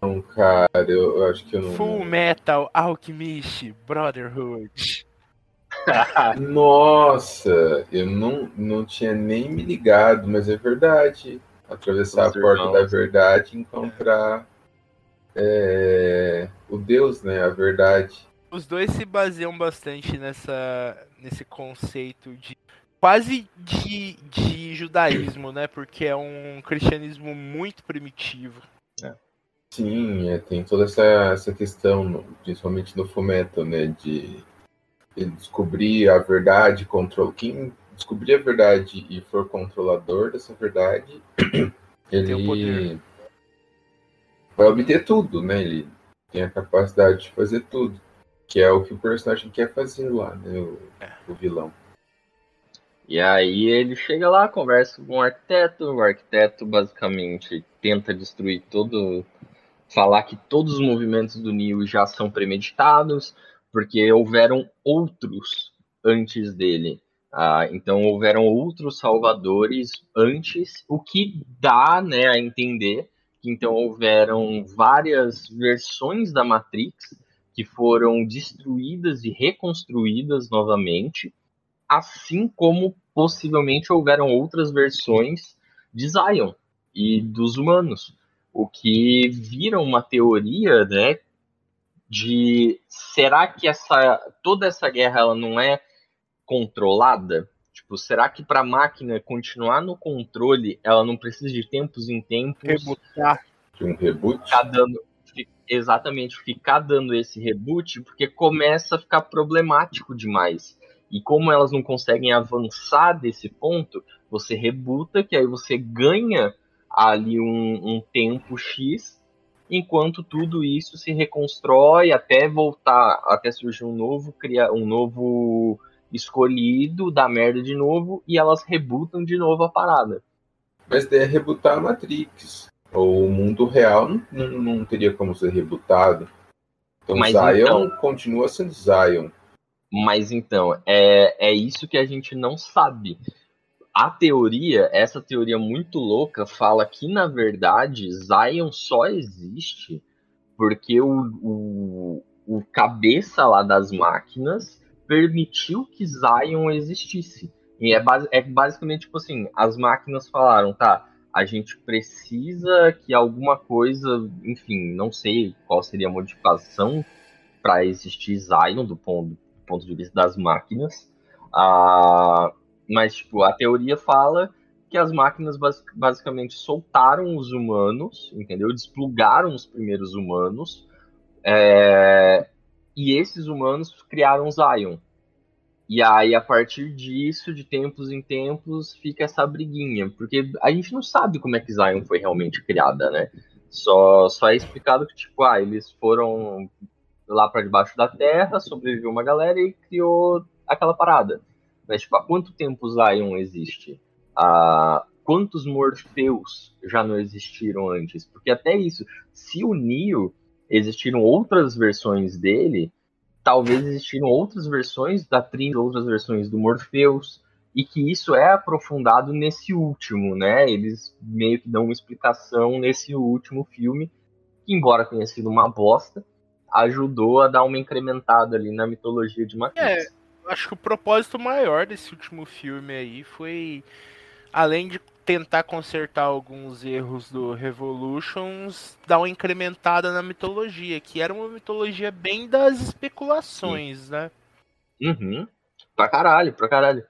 Não, cara, eu, eu acho que eu não. Full Metal Alchemist Brotherhood. Nossa, eu não, não tinha nem me ligado, mas é verdade. Atravessar Os a porta irmãos. da verdade e encontrar é, o Deus, né? A verdade. Os dois se baseiam bastante nessa nesse conceito de quase de, de judaísmo, né? Porque é um cristianismo muito primitivo. Sim, é, tem toda essa, essa questão, principalmente no Fumeto, né? De descobrir a verdade, control... quem descobrir a verdade e for controlador dessa verdade, Tem o ele poder. vai obter tudo, né? Ele tem a capacidade de fazer tudo, que é o que o personagem quer fazer lá, né? O, o vilão. E aí ele chega lá, conversa com o arquiteto, o arquiteto basicamente tenta destruir todo. falar que todos os movimentos do Neo já são premeditados, porque houveram outros antes dele. Ah, então houveram outros salvadores antes, o que dá né, a entender que então houveram várias versões da Matrix que foram destruídas e reconstruídas novamente assim como possivelmente houveram outras versões de Zion e dos humanos, o que vira uma teoria, né, de será que essa toda essa guerra ela não é controlada? Tipo, será que para a máquina continuar no controle, ela não precisa de tempos em tempos Rebutar. De um reboot. ficar dando exatamente ficar dando esse reboot porque começa a ficar problemático demais e como elas não conseguem avançar desse ponto você rebuta que aí você ganha ali um, um tempo x enquanto tudo isso se reconstrói até voltar até surgir um novo criar um novo escolhido da merda de novo e elas rebutam de novo a parada Mas daí é rebootar a Matrix. Ou o mundo real não, não, não teria como ser rebutado. Então Mas Zion então- continua sendo Zion. Mas então, é, é isso que a gente não sabe. A teoria, essa teoria muito louca, fala que, na verdade, Zion só existe porque o, o, o cabeça lá das máquinas permitiu que Zion existisse. E é, basi- é basicamente tipo assim, as máquinas falaram, tá, a gente precisa que alguma coisa, enfim, não sei qual seria a modificação para existir Zion do ponto, do ponto de vista das máquinas. Ah, mas, tipo, a teoria fala que as máquinas bas basicamente soltaram os humanos, entendeu? Desplugaram os primeiros humanos. É, e esses humanos criaram Zion. E aí, a partir disso, de tempos em tempos, fica essa briguinha. Porque a gente não sabe como é que Zion foi realmente criada, né? Só, só é explicado que, tipo, ah, eles foram lá para debaixo da terra, sobreviveu uma galera e criou aquela parada. Mas, tipo, há quanto tempo Zion existe? Há quantos Morpheus já não existiram antes? Porque até isso, se o Neo existiram outras versões dele, talvez existiram outras versões da Trinity, outras versões do Morpheus, e que isso é aprofundado nesse último, né? Eles meio que dão uma explicação nesse último filme, que embora tenha sido uma bosta, ajudou a dar uma incrementada ali na mitologia de Matrix. É, acho que o propósito maior desse último filme aí foi, além de tentar consertar alguns erros do Revolutions, dar uma incrementada na mitologia, que era uma mitologia bem das especulações, né? Uhum. Pra caralho, pra caralho.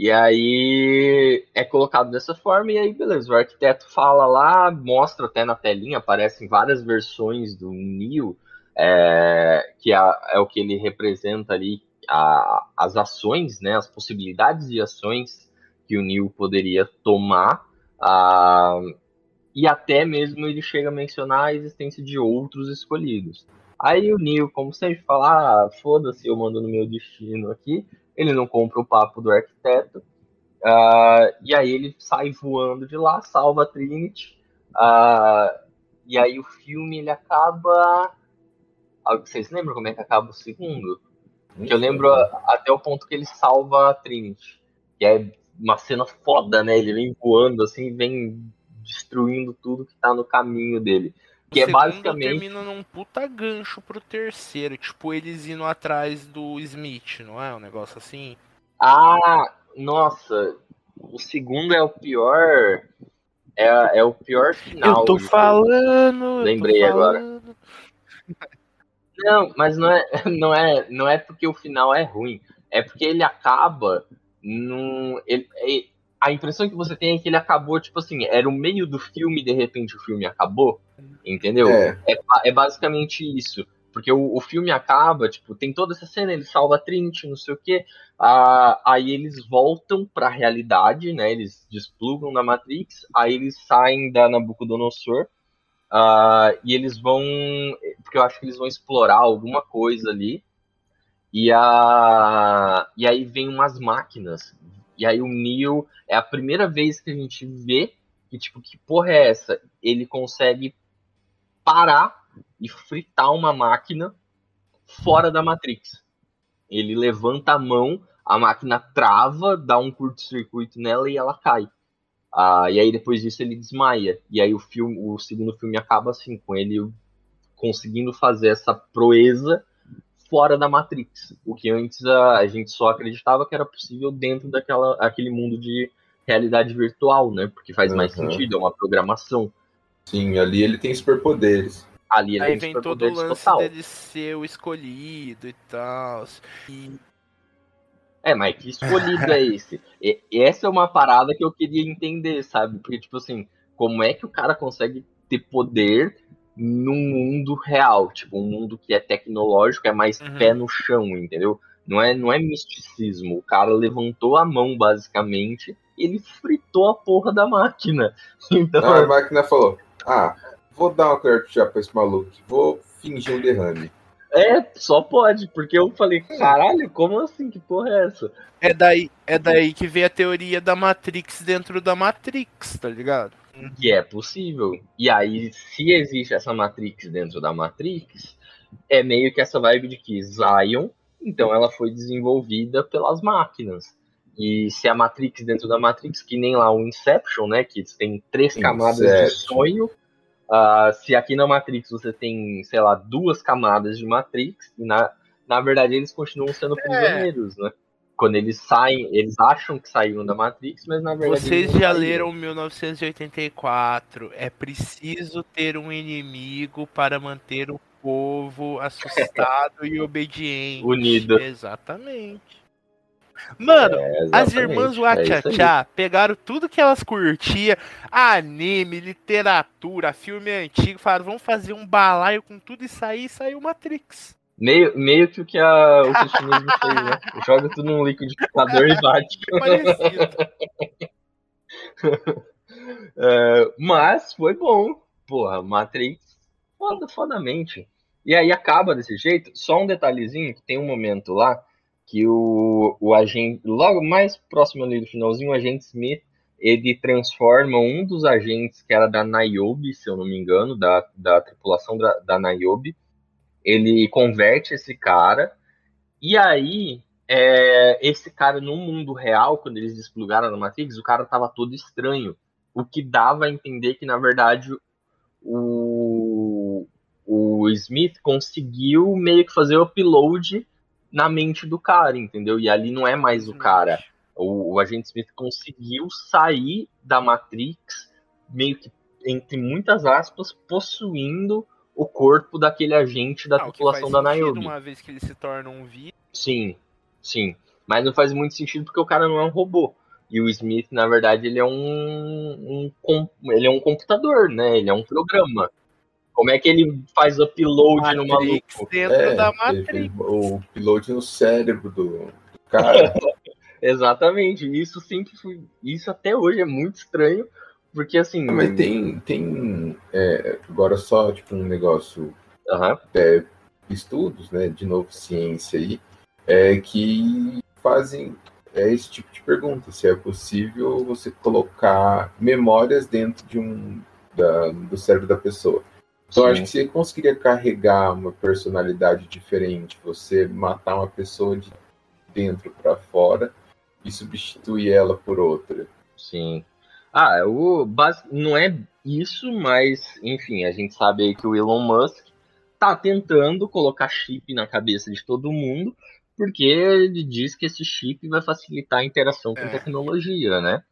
E aí é colocado dessa forma, e aí beleza, o arquiteto fala lá, mostra até na telinha, aparecem várias versões do Neo, é, que é, é, o que ele representa ali, a, as ações, né, as possibilidades de ações que o Neo poderia tomar, a, e até mesmo ele chega a mencionar a existência de outros escolhidos. Aí o Neo, como sempre, fala, ah, foda-se, eu mando no meu destino aqui, ele não compra o papo do arquiteto, uh, e aí ele sai voando de lá, salva a Trinity, uh, e aí o filme ele acaba. Vocês lembram como é que acaba o segundo? Que eu lembro até o ponto que ele salva a Trinity, que é uma cena foda, né? Ele vem voando assim, vem destruindo tudo que tá no caminho dele. Que o é basicamente. termina num puta gancho pro terceiro. Tipo, eles indo atrás do Smith, não é? Um negócio assim. Ah, nossa. O segundo é o pior. É, é o pior final. Eu tô falando. Lembrei tô agora. Não, mas não é, não é, não é porque o final é ruim. É porque ele acaba num. Ele, a impressão que você tem é que ele acabou, tipo assim, era o meio do filme e de repente o filme acabou. Entendeu? É, é, é basicamente isso. Porque o, o, filme acaba, tipo, tem toda essa cena, ele salva a Trinity, não sei o quê. Ah, aí eles voltam pra realidade, né? Eles desplugam na Matrix, aí eles saem da Nabucodonosor. Ah, e eles vão. Porque eu acho que eles vão explorar alguma coisa ali. E, a, e aí vem umas máquinas e aí o Neo é a primeira vez que a gente vê que, tipo, que porra é essa? Ele consegue parar e fritar uma máquina fora da Matrix. Ele levanta a mão, a máquina trava, dá um curto-circuito nela e ela cai. Ah, e aí depois disso ele desmaia. E aí o filme, o segundo filme acaba assim, com ele conseguindo fazer essa proeza fora da Matrix, o que antes a, a gente só acreditava que era possível dentro daquela aquele mundo de realidade virtual, né? Porque faz uhum. mais sentido, é uma programação. Sim, ali ele tem superpoderes. Ali ele Aí tem vem todo o lance total. dele ser o escolhido e tal. E... É, mas que escolhido é esse? E, essa é uma parada que eu queria entender, sabe? Porque, tipo assim, como é que o cara consegue ter poder num mundo real, tipo, um mundo que é tecnológico, é mais uhum. pé no chão, entendeu? Não é, não é misticismo. O cara levantou a mão, basicamente, e ele fritou a porra da máquina. Então... a máquina falou, ah, vou dar uma colher de chá pra esse maluco, vou fingir um derrame. É, só pode, porque eu falei, caralho, como assim? Que porra é essa? É daí, é daí que vem a teoria da Matrix dentro da Matrix, tá ligado? Que é possível. E aí, se existe essa Matrix dentro da Matrix, é meio que essa vibe de que Zion Então ela foi desenvolvida pelas máquinas. E se a Matrix dentro da Matrix, que nem lá o Inception, né? Que tem três camadas de Inception. sonho. ah, se aqui na Matrix você tem, sei lá, duas camadas de Matrix, e na, na verdade eles continuam sendo prisioneiros, né? Quando eles saem, eles acham que saíram da Matrix, mas na verdade. Vocês já leram 1984. É preciso ter um inimigo para manter o povo assustado e obediente. Unido. Exatamente. Mano, É, as irmãs é. Wachachá pegaram tudo que elas curtiam, anime, literatura, filme antigo, falaram, vamos fazer um balaio com tudo e saiu Matrix. Meio, meio que o que a, o cristianismo fez, né? Joga tudo num liquidificador e bate. É, mas foi bom. Porra, Matrix, foda, fodamente. E aí acaba desse jeito. Só um detalhezinho, que tem um momento lá que o, o agente, logo mais próximo ali do finalzinho, o agente Smith, ele transforma um dos agentes que era da Niobe, se eu não me engano, da, da tripulação da, da Niobe. Ele converte esse cara. E aí, é, esse cara no mundo real, quando eles desplugaram na Matrix, o cara tava todo estranho. O que dava a entender que, na verdade, o, o Smith conseguiu meio que fazer o upload na mente do cara, entendeu? E ali não é mais o cara. O, o agente Smith conseguiu sair da Matrix, meio que, entre muitas aspas, possuindo o corpo daquele agente da Ah, o que tripulação faz da Niobe. Uma vez que ele se torna um vírus. Sim, sim. Mas não faz muito sentido porque o cara não é um robô. E o Smith, na verdade, ele é um, um ele é um computador, né? Ele é um programa. Como é que ele faz upload no Matrix maluco? dentro É, da Matrix. o piloto no cérebro do, do cara. Exatamente. Isso sempre foi. Isso até hoje é muito estranho. Porque assim. Mas tem, tem é, agora só tipo um negócio Aham. é, estudos, né, de novo ciência aí, é, que fazem é, esse tipo de pergunta, se é possível você colocar memórias dentro de um da- do cérebro da pessoa. Então, acho que você conseguiria carregar uma personalidade diferente, você matar uma pessoa de dentro para fora e substituir ela por outra. Sim. Ah, o bas- não é isso, mas enfim, a gente sabe aí que o Elon Musk tá tentando colocar chip na cabeça de todo mundo, porque ele diz que esse chip vai facilitar a interação com É. tecnologia, né?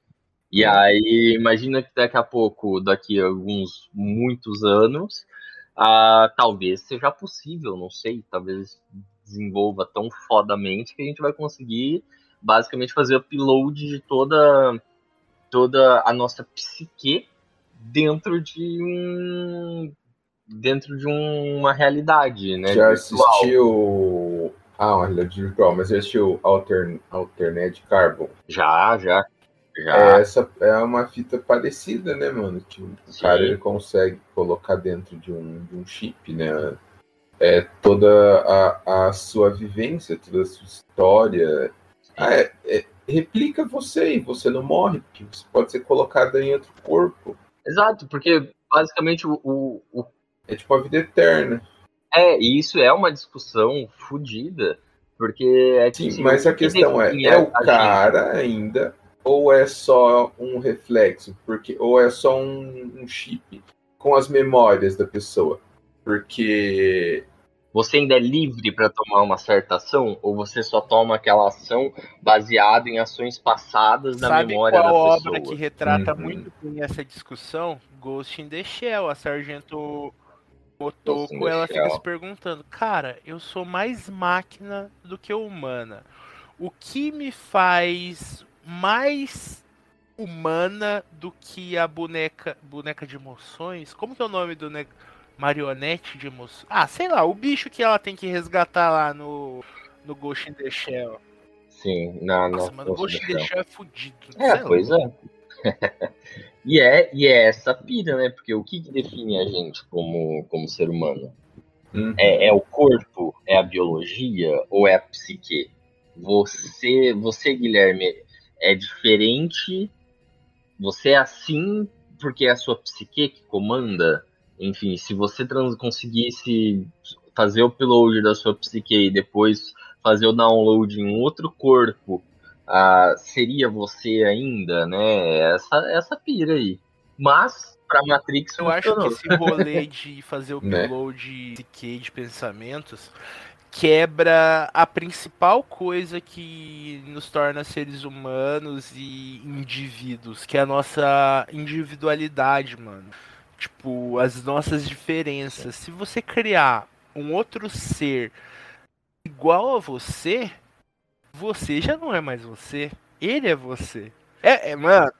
E aí, imagina que daqui a pouco, daqui a alguns muitos anos, ah, talvez seja possível, não sei, talvez desenvolva tão fodamente que a gente vai conseguir basicamente fazer upload de toda toda a nossa psique dentro de um dentro de um- uma realidade, né? Já virtual. assistiu. Ah, uma realidade virtual, mas já assistiu Altern... Alternate Carbon? Já, já, já. É, essa é uma fita parecida, né, mano? Que o Sim. cara ele consegue colocar dentro de um, de um chip, né? É toda a, a sua vivência, toda a sua história. Ah, é- é- replica você e você não morre, porque você pode ser colocado em outro corpo. Exato, porque basicamente o, o, o- É tipo a vida eterna. é e isso é uma discussão fodida, porque é tipo Sim, assim, mas a que questão é, é o cara ainda ou é só um reflexo? Porque ou é só um, um chip com as memórias da pessoa? Porque Você ainda é livre para tomar uma certa ação ou você só toma aquela ação baseada em ações passadas na Sabe memória qual da obra pessoa? que retrata Uhum. muito bem essa discussão? Ghost in the Shell. A Sargento Otoko, ela fica Shell. se perguntando, cara, eu sou mais máquina do que humana. O que me faz mais humana do que a boneca boneca de emoções? Como que é o nome do ne... marionete de emoções? Ah, sei lá, o bicho que ela tem que resgatar lá no no Ghost in the Shell. Sim, na Nossa, mano, o Ghost in the Shell é fudido. É, sei lá. pois é. e é. E é essa pira, né? Porque o que, que define a gente como, como ser humano? Uhum. É, é o corpo? É a biologia? Ou é a psique? Você, você, Guilherme, é diferente? Você é assim porque é a sua psique que comanda? Enfim, se você trans- conseguisse fazer o upload da sua psique e depois fazer o download em outro corpo, ah, seria você ainda, né? Essa, essa pira aí. Mas, pra Matrix, Eu acho que esse rolê de fazer o Né? upload de QI de pensamentos quebra a principal coisa que nos torna seres humanos e indivíduos, que é a nossa individualidade, mano. Tipo, as nossas diferenças. Se você criar um outro ser igual a você, você já não é mais você. Ele é você. É, é mano.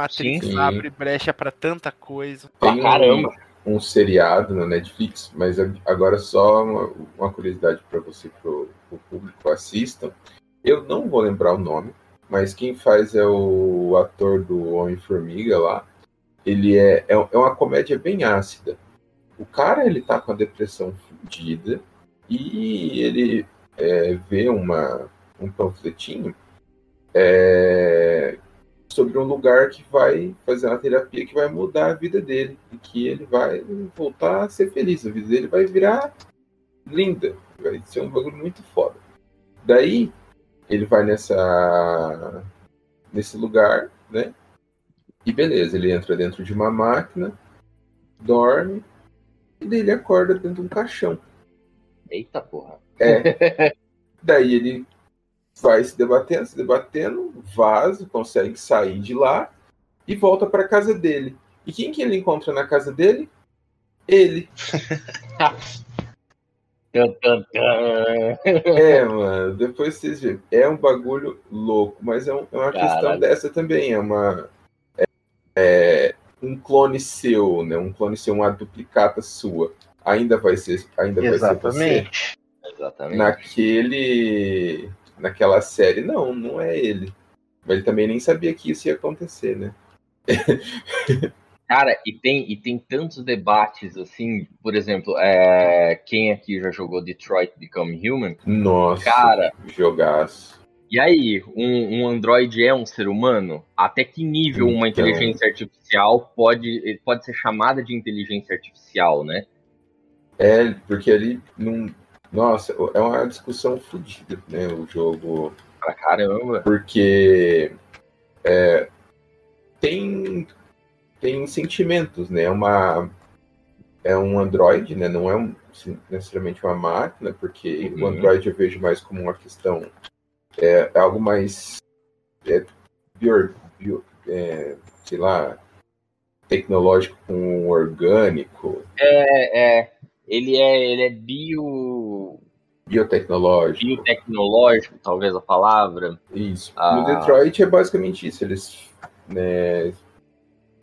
Matrix Sim. abre brecha pra tanta coisa. Pra Tem um- caramba. um seriado na Netflix, mas agora só uma, uma curiosidade para você, pro, pro público assistam. Eu não vou lembrar o nome, mas quem faz é o ator do Homem-Formiga lá. Ele é, é, é uma comédia bem ácida. O cara, ele tá com a depressão fudida e ele é, vê uma, um panfletinho é, sobre um lugar que vai fazer uma terapia que vai mudar a vida dele e que ele vai voltar a ser feliz. A vida dele vai virar linda, vai ser um bagulho muito foda. Daí ele vai nessa nesse lugar, né? E beleza, ele entra dentro de uma máquina, dorme e daí ele acorda dentro de um caixão. Eita porra. É. Daí ele vai se debatendo, se debatendo, vaza, consegue sair de lá e volta para casa dele. E quem que ele encontra na casa dele? Ele. É, mano, depois vocês veem. É um bagulho louco, mas é, um- é uma questão dessa também. É uma. É, é um clone seu, né? Um clone seu, uma duplicata sua. Ainda vai ser, ainda vai ser você. Exatamente. Exatamente. Naquele. Naquela série, não, não é ele. Mas ele também nem sabia que isso ia acontecer, né? Cara, e tem, e tem tantos debates assim, por exemplo, é, quem aqui já jogou Detroit Become Human? Nossa, Cara. jogaço. E aí, um, um androide é um ser humano? Até que nível uma Então. inteligência artificial pode, pode ser chamada de inteligência artificial, né? É, porque ali não. Nossa, é uma discussão fodida, né? O jogo. Pra caramba. Porque é, tem, tem sentimentos, né? É Uma, é um Android, né? Não é um- necessariamente uma máquina, porque Uhum. o Android eu vejo mais como uma questão. É, é algo mais. É, bio, bio- é, sei lá. Tecnológico com orgânico, É, é, ele é, ele é bio, biotecnológico. biotecnológico, talvez a palavra. Isso. Ah. No Detroit é basicamente isso. Eles né,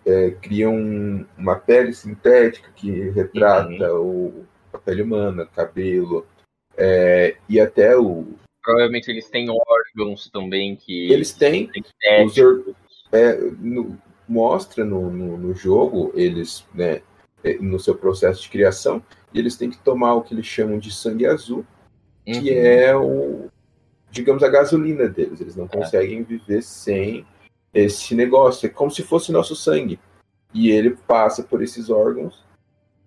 é, criam uma pele sintética que retrata o, a pele humana, cabelo, é, e até o. Provavelmente eles têm órgãos também que Eles têm têm os or- é, no- mostra no, no, no jogo eles, né, é, no seu processo de criação, e eles têm que tomar o que eles chamam de sangue azul, que Uhum. é o, digamos, a gasolina deles. Eles não conseguem viver sem esse negócio. É como se fosse nosso sangue. E ele passa por esses órgãos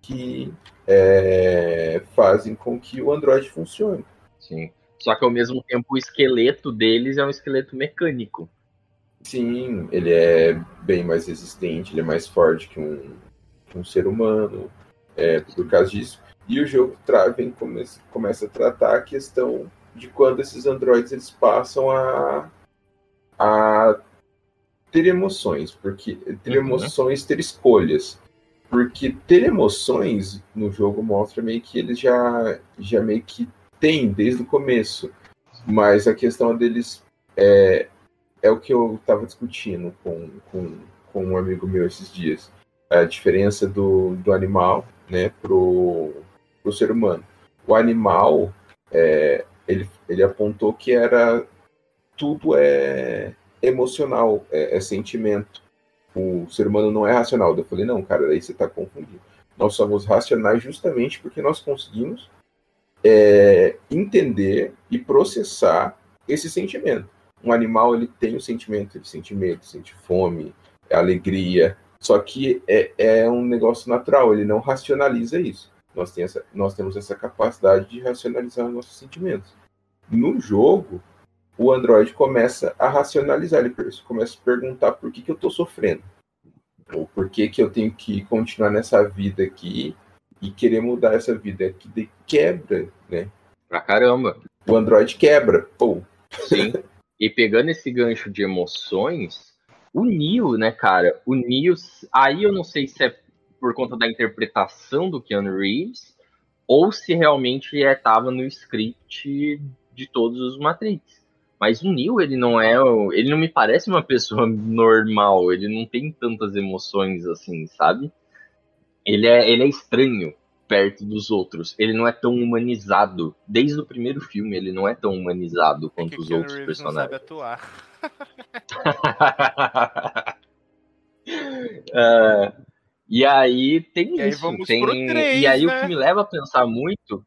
que é, fazem com que o Android funcione. Sim. Só que ao mesmo tempo o esqueleto deles é um esqueleto mecânico. Sim, ele é bem mais resistente, ele é mais forte que um, que um ser humano, é, por causa disso. E o jogo tra vem, come começa a tratar a questão de quando esses androides eles passam a, a ter emoções, porque ter Uhum. emoções, ter escolhas. Porque ter emoções no jogo mostra meio que eles já, já meio que têm desde o começo. Mas a questão deles é, é o que eu estava discutindo com, com, com um amigo meu esses dias. A diferença do, do animal né, pro, pro ser humano. O animal, é, ele, ele apontou que era tudo é emocional, é, é sentimento. o ser humano não é racional. Eu falei, não, cara, aí você está confundindo. Nós somos racionais justamente porque nós conseguimos é, entender e processar esse sentimento. Um animal ele tem o um sentimento, ele sente medo, sente fome, alegria, só que é, é um negócio natural, ele não racionaliza isso. Nós, tem essa, nós temos essa capacidade de racionalizar os nossos sentimentos. No jogo, o Android começa a racionalizar, ele começa a perguntar por que, que eu estou sofrendo. Ou por que, que eu tenho que continuar nessa vida aqui e querer mudar essa vida. Que de quebra, né? Pra caramba. O Android quebra. Pô. Sim. E pegando esse gancho de emoções, o Neo, né, cara? O Neo, aí eu não sei se é por conta da interpretação do Keanu Reeves ou se realmente estava é, no script de todos os Matrix. Mas o Neo, ele não é. Ele não me parece uma pessoa normal. Ele não tem tantas emoções assim, sabe? Ele é, ele é estranho perto dos outros. Ele não é tão humanizado. Desde o primeiro filme, ele não é tão humanizado é quanto os outros personagens. Não sabe atuar. Uh, e aí tem e isso. Aí tem... 3, e aí né? o que me leva a pensar muito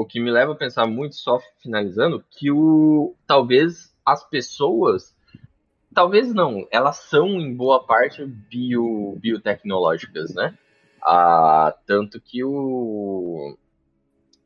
o que me leva a pensar muito, só finalizando, que o talvez as pessoas, talvez não, elas são em boa parte bio, biotecnológicas, né? Ah, tanto que o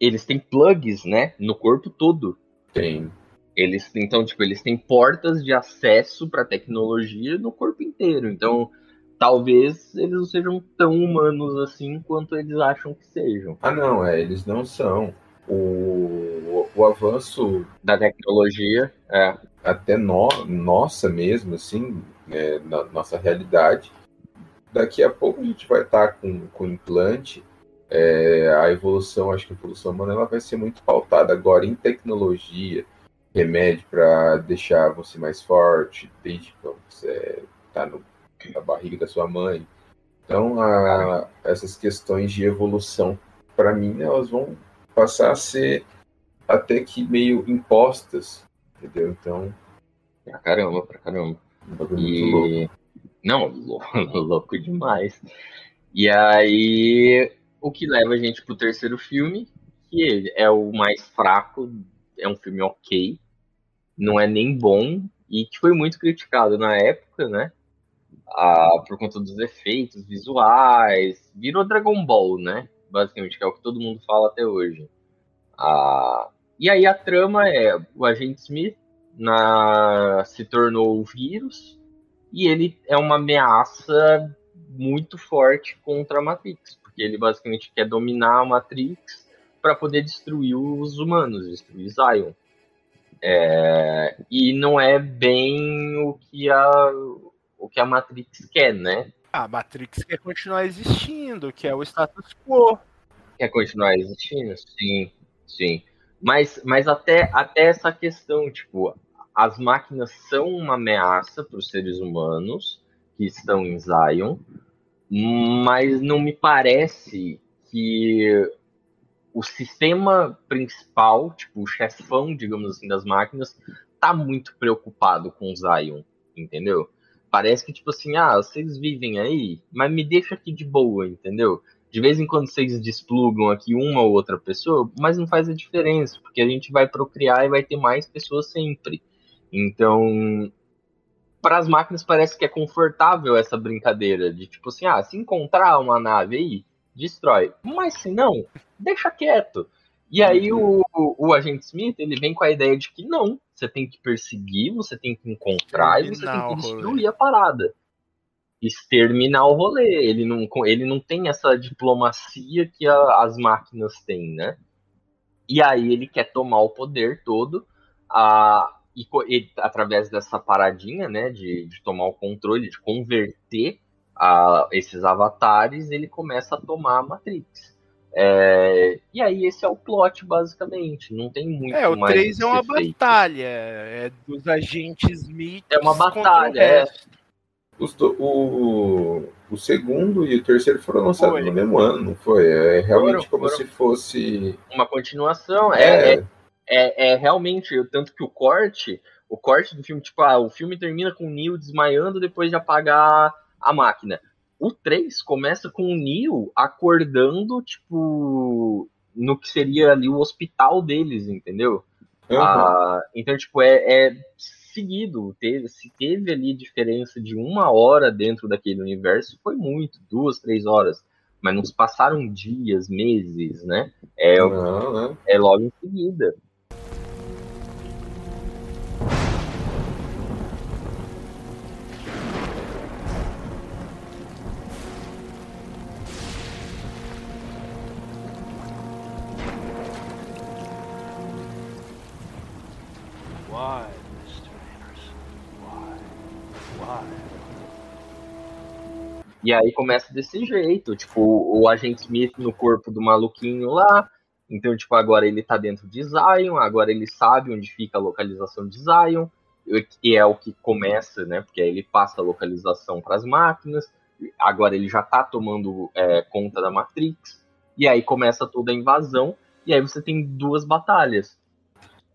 eles têm plugs, né, no corpo todo. Tem. Eles então, tipo, eles têm portas de acesso para tecnologia no corpo inteiro. Então, talvez eles não sejam tão humanos assim quanto eles acham que sejam. Ah, não, é, eles não são o, o avanço da tecnologia, é. até no, nossa mesmo, assim, né, na nossa realidade. Daqui a pouco a gente vai estar com, com implante. É, a evolução, acho que a evolução humana ela vai ser muito pautada agora em tecnologia, remédio para deixar você mais forte, desde quando você está na barriga da sua mãe. Então, a, essas questões de evolução, para mim, elas vão passar a ser até que meio impostas, entendeu? Então. Pra caramba, pra caramba. Um e... louco. Não, louco, louco demais. E aí, o que leva a gente pro terceiro filme, que é o mais fraco, é um filme ok, não é nem bom, e que foi muito criticado na época, né? Ah, por conta dos efeitos visuais, virou Dragon Ball, né? basicamente, que é o que todo mundo fala até hoje. Ah, e aí a trama é o agente Smith na, se tornou o vírus e ele é uma ameaça muito forte contra a Matrix, porque ele basicamente quer dominar a Matrix para poder destruir os humanos, destruir Zion. É, e não é bem o que a o que a Matrix quer, né? A Matrix quer continuar existindo, que é o status quo. Quer continuar existindo? Sim, sim. Mas, mas até, até essa questão, tipo, as máquinas são uma ameaça para os seres humanos que estão em Zion, mas não me parece que o sistema principal, tipo, o chefão, digamos assim, das máquinas, tá muito preocupado com Zion, entendeu? Parece que, tipo assim, ah, vocês vivem aí, mas me deixa aqui de boa, entendeu? De vez em quando vocês desplugam aqui uma ou outra pessoa, mas não faz a diferença, porque a gente vai procriar e vai ter mais pessoas sempre. Então, para as máquinas parece que é confortável essa brincadeira de tipo assim, ah, se encontrar uma nave aí, destrói. Mas se não, deixa quieto. E aí o, o, o agente Smith, ele vem com a ideia de que não, você tem que perseguir, você tem que encontrar e você tem que destruir a parada. Exterminar o rolê. Ele não, ele não tem essa diplomacia que a, as máquinas têm, né? E aí ele quer tomar o poder todo a, e, e através dessa paradinha, né, de, de tomar o controle, de converter a, esses avatares, ele começa a tomar a Matrix. É, e aí esse é o plot, basicamente. Não tem muito É, o mais 3 é uma feito. batalha. É dos agentes Smith. É uma batalha, é. Do, o, o segundo e o terceiro foram lançados foi. no mesmo ano, não foi? É realmente foram, como foram. se fosse. Uma continuação, é. É, é, é realmente, tanto que o corte, o corte do filme, tipo, ah, o filme termina com o Neil desmaiando depois de apagar a máquina. O 3 começa com o Neo acordando, tipo, no que seria ali o hospital deles, entendeu? Uhum. Ah, então, tipo, é, é seguido. Teve, se teve ali diferença de uma hora dentro daquele universo, foi muito, duas, três horas. Mas não se passaram dias, meses, né? É, Não, né? é logo em seguida. E aí começa desse jeito, tipo, o agente Smith no corpo do maluquinho lá. Então, tipo, agora ele tá dentro de Zion, agora ele sabe onde fica a localização de Zion, que é o que começa, né? Porque aí ele passa a localização para as máquinas. Agora ele já tá tomando é, conta da Matrix. E aí começa toda a invasão. E aí você tem duas batalhas.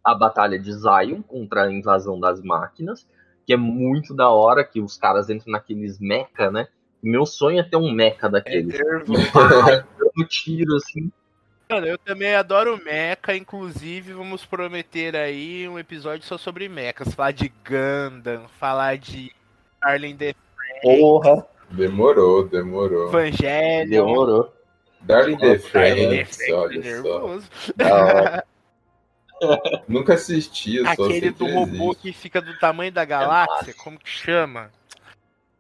A batalha de Zion contra a invasão das máquinas, que é muito da hora, que os caras entram naqueles mecha, né? Meu sonho é ter um mecha daqueles. E pá, dando tiro, assim. Mano, eu também adoro mecha, inclusive vamos prometer aí um episódio só sobre mechas. Falar de Gundam, falar de Arlen the Porra, Demorou, demorou. Evangelion. Demorou. Darling the Franks, olha só. nervoso. Hora. Nunca assisti, eu só Aquele do robô existe. que fica do tamanho da galáxia, massa. como que chama?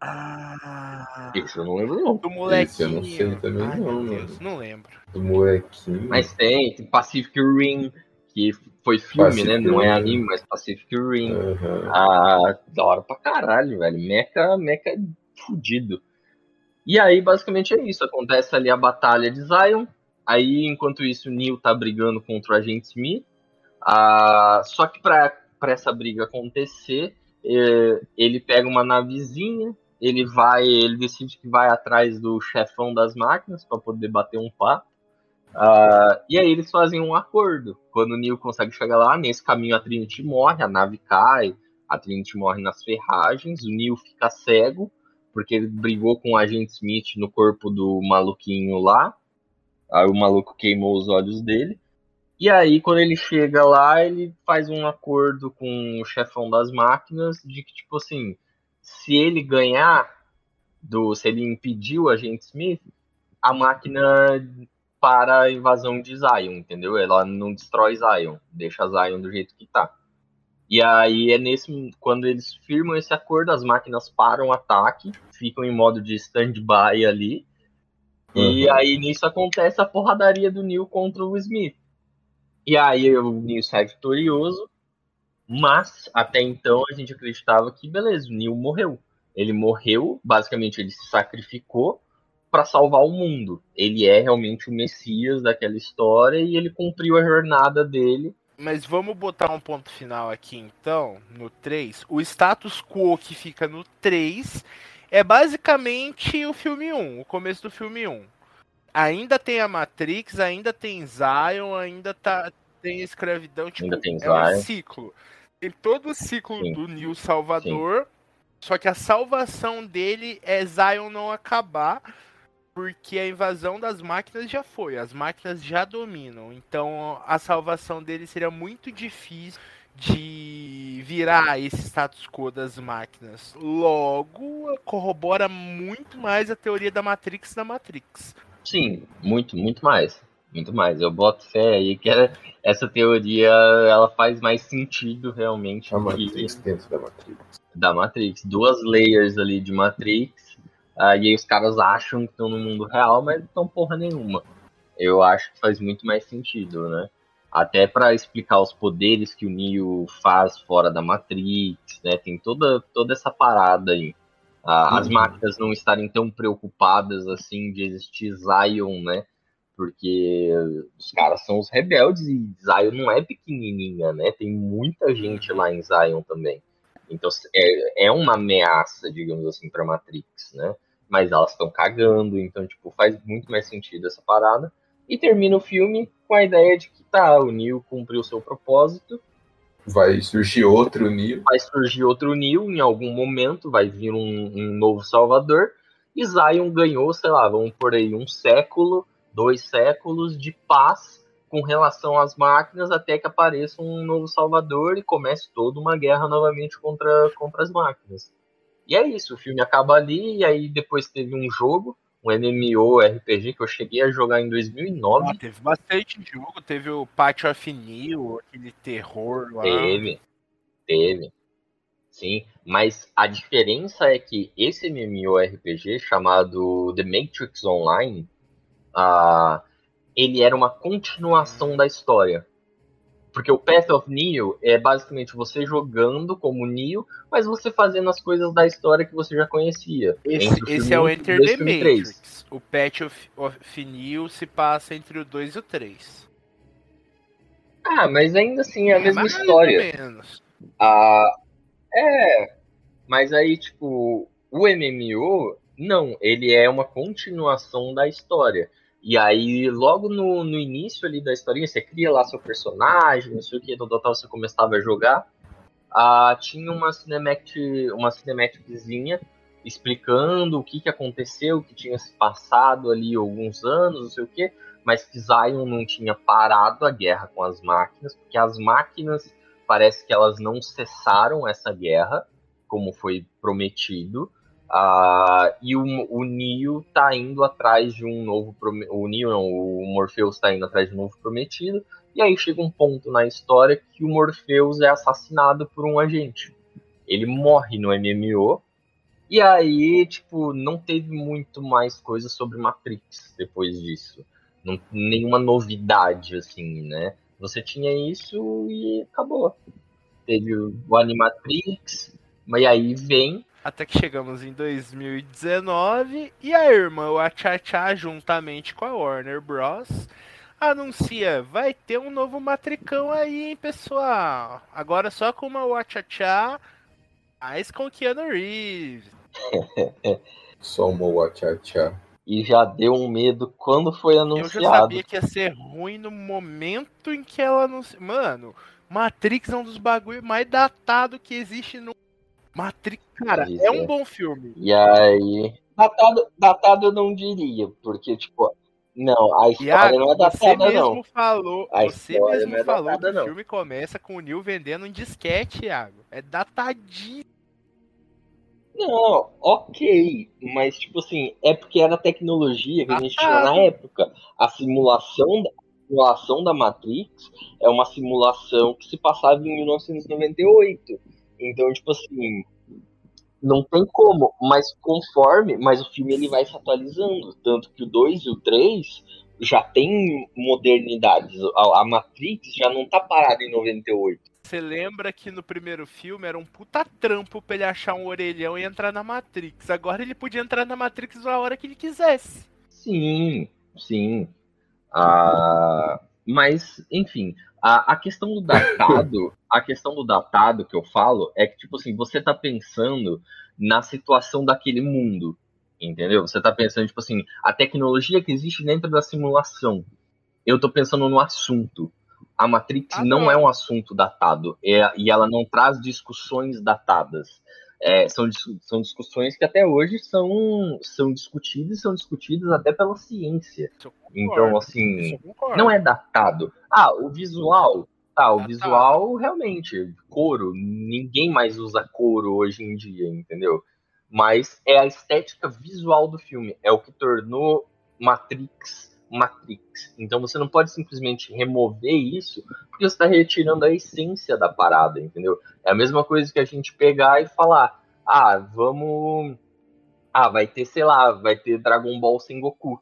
Ah, Esse eu não lembro, não. do molequinho. Esse eu não sei também Ai, não, meu Deus, mano. não lembro. Do molequinho. Mas tem, tem Pacific Rim, que foi filme, Pacific né? Não é anime, mas Pacific Rim. Aham. Ah, da hora pra caralho, velho. Mecha, mecha fudido. E aí, basicamente, é isso. Acontece ali a batalha de Zion. Aí, enquanto isso, o Neo tá brigando contra o agente Smith. Ah, só que pra, pra essa briga acontecer, eh, ele pega uma navezinha, ele vai, ele decide que vai atrás do chefão das máquinas para poder bater um papo. Ah, e aí eles fazem um acordo. Quando o Neo consegue chegar lá, nesse caminho a Trinity morre, a nave cai, a Trinity morre nas ferragens, o Neo fica cego, porque ele brigou com o agente Smith no corpo do maluquinho lá. Aí o maluco queimou os olhos dele. E aí, quando ele chega lá, ele faz um acordo com o chefão das máquinas de que, tipo assim, se ele ganhar, do, se ele impedir o agente Smith, a máquina para a invasão de Zion, entendeu? Ela não destrói Zion, deixa Zion do jeito que tá. E aí é nesse quando eles firmam esse acordo, as máquinas param o ataque, ficam em modo de stand-by ali. E Uhum. aí nisso acontece a porradaria do Neil contra o Smith. E aí o Neil sai vitorioso, mas até então a gente acreditava que beleza, o Neil morreu. Ele morreu, basicamente ele se sacrificou para salvar o mundo. Ele é realmente o Messias daquela história e ele cumpriu a jornada dele. Mas vamos botar um ponto final aqui então, no 3. O status quo que fica no 3 é basicamente o filme 1, o começo do filme 1. Ainda tem a Matrix, ainda tem Zion, ainda tá, tem a escravidão, tipo, Ainda tem é um ciclo. Tem todo o ciclo Sim. do Neo Salvador, só que a salvação dele é Zion não acabar, porque a invasão das máquinas já foi, as máquinas já dominam. Então a salvação dele seria muito difícil de virar esse status quo das máquinas. Logo, corrobora muito mais a teoria da Matrix da Matrix. Sim, muito, muito mais. Muito mais. Eu boto fé aí que essa teoria ela faz mais sentido realmente A do que- Matrix dentro da Matrix. da Matrix. Duas layers ali de Matrix. ah, e aí os caras acham que estão no mundo real, mas não estão porra nenhuma. Eu acho que faz muito mais sentido, né? Até para explicar os poderes que o Neo faz fora da Matrix, né? Tem toda, toda essa parada aí. Ah, As Uhum. máquinas não estarem tão preocupadas assim de existir Zion, né? Porque os caras são os rebeldes e Zion não é pequenininha, né? Tem muita gente lá em Zion também. Então é, é uma ameaça, digamos assim, para Matrix, né? Mas elas estão cagando, então tipo faz muito mais sentido essa parada. E termina o filme com a ideia de que tá, o Neo cumpriu seu propósito Vai surgir outro Neo. vai surgir outro Neo em algum momento, vai vir um, um novo Salvador, e Zion ganhou, sei lá, vamos por aí, um século, dois séculos de paz com relação às máquinas até que apareça um novo Salvador e comece toda uma guerra novamente contra, contra as máquinas. E é isso, o filme acaba ali, e aí depois teve um jogo, um MMO RPG que eu cheguei a jogar em 2009. Ah, teve bastante jogo, teve o Patch of New, aquele terror lá. Teve, teve. Sim, mas a diferença é que esse MMORPG chamado The Matrix Online, ah, ele era uma continuação da história. Porque o Path of Neo é basicamente você jogando como Neo, mas você fazendo as coisas da história que você já conhecia. Esse, esse é o 1 Enter dois the. Matrix. O Patch of, of New se passa entre o 2 e o 3. Ah, mas ainda assim é a mesma mais história. ou menos. Ah, é, mas aí, tipo, o MMO, não, ele é uma continuação da história. E aí, logo no, no início ali da historinha, você cria lá seu personagem, não sei o que, no total você começava a jogar. Ah, tinha uma cinematic, uma cinemáticzinha explicando o que, que aconteceu, o que tinha se passado ali alguns anos, não sei o que, mas que Zion não tinha parado a guerra com as máquinas, porque as máquinas parece que elas não cessaram essa guerra, como foi prometido. Ah, e o, o Neo tá indo atrás de um novo o Neo não, o Morpheus está indo atrás de um novo prometido. E aí chega um ponto na história que o Morpheus é assassinado por um agente. Ele morre no MMO. E aí, tipo, não teve muito mais coisa sobre Matrix depois disso. Não, nenhuma novidade, assim, né? Você tinha isso e acabou. Teve o Animatrix, mas aí vem Até que chegamos em 2019 e a irmã Wachachá, juntamente com a Warner Bros., anuncia: vai ter um novo Matricão aí, hein, pessoal? Agora só com uma Wachachá, mais com Keanu Reeves. Só uma Wachachá. e já deu um medo quando foi Eu já anunciado. sabia que ia ser ruim no momento em que ela anunciou. Mano, Matrix é um dos bagulhos mais datados que existe no. Matrix, cara, é é. um bom filme. E aí. Datado, datado eu não diria, porque, tipo. Não, a história Iago, não é você datada, mesmo não. falou, A você mesmo não é falou datada, que o não. filme começa com o Neil vendendo um disquete, Iago. É datadinho. Não, ok. Mas, tipo assim, é porque era a tecnologia que a gente tinha na época. A simulação, da- a simulação da Matrix é uma simulação que se passava em 1998. Então, tipo assim, não tem como. Mas conforme, mas o filme ele vai se atualizando. Tanto que o 2 e o 3 já tem modernidades. A, a Matrix já não tá parada em 98. Você lembra que no primeiro filme era um puta trampo pra ele achar um orelhão e entrar na Matrix. Agora ele podia entrar na Matrix a hora que ele quisesse. Sim, sim. Ah, mas, enfim, a, a questão do datado, a questão do datado que eu falo é que, tipo assim, você tá pensando na situação daquele mundo, entendeu? Você tá pensando, tipo assim, a tecnologia que existe dentro da simulação. Eu tô pensando no assunto. A Matrix Ah, não não. é um assunto datado, é, e ela não traz discussões datadas. É, são, são discussões que até hoje são, são discutidas e são discutidas até pela ciência. Concordo, Então, assim, não é datado. Ah, o visual. Tá, o Datado. visual realmente, couro, ninguém mais usa couro hoje em dia, entendeu? Mas é a estética visual do filme, é o que tornou Matrix Matrix. Então você não pode simplesmente remover isso, porque você está retirando a essência da parada, entendeu? É a mesma coisa que a gente pegar e falar: ah, vamos. Ah, vai ter, sei lá, vai ter Dragon Ball sem Goku.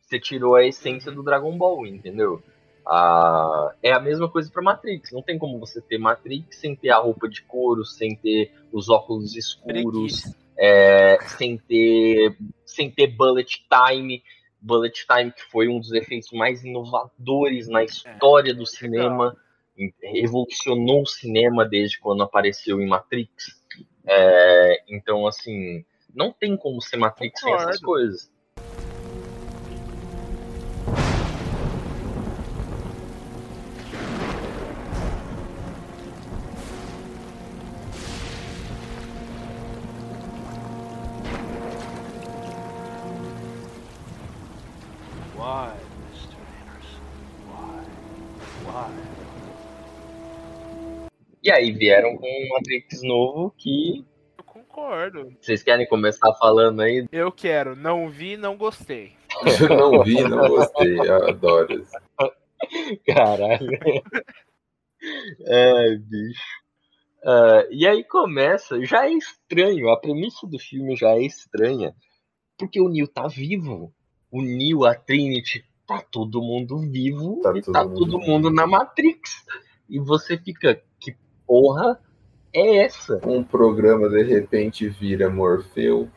Você tirou a essência do Dragon Ball, entendeu? Ah, é a mesma coisa para Matrix. Não tem como você ter Matrix sem ter a roupa de couro, sem ter os óculos escuros, é, sem ter sem ter bullet time. Bullet time que foi um dos efeitos mais inovadores na história do cinema, em- revolucionou o cinema desde quando apareceu em Matrix. É, então, assim, não tem como ser Matrix sem essas coisas. E aí vieram com um Matrix novo que Eu concordo. vocês querem começar falando aí? Eu quero. Não vi, não gostei. Eu não vi, não gostei. Eu adoro isso. Caralho. Ai, bicho. Ah, e aí começa, já é estranho, a premissa do filme já é estranha, porque o Neo tá vivo. O Neo, a Trinity, tá todo mundo vivo Tá e todo tá mundo todo vivo. mundo na Matrix. E você fica, porra é essa? Um programa de repente vira Morfeu.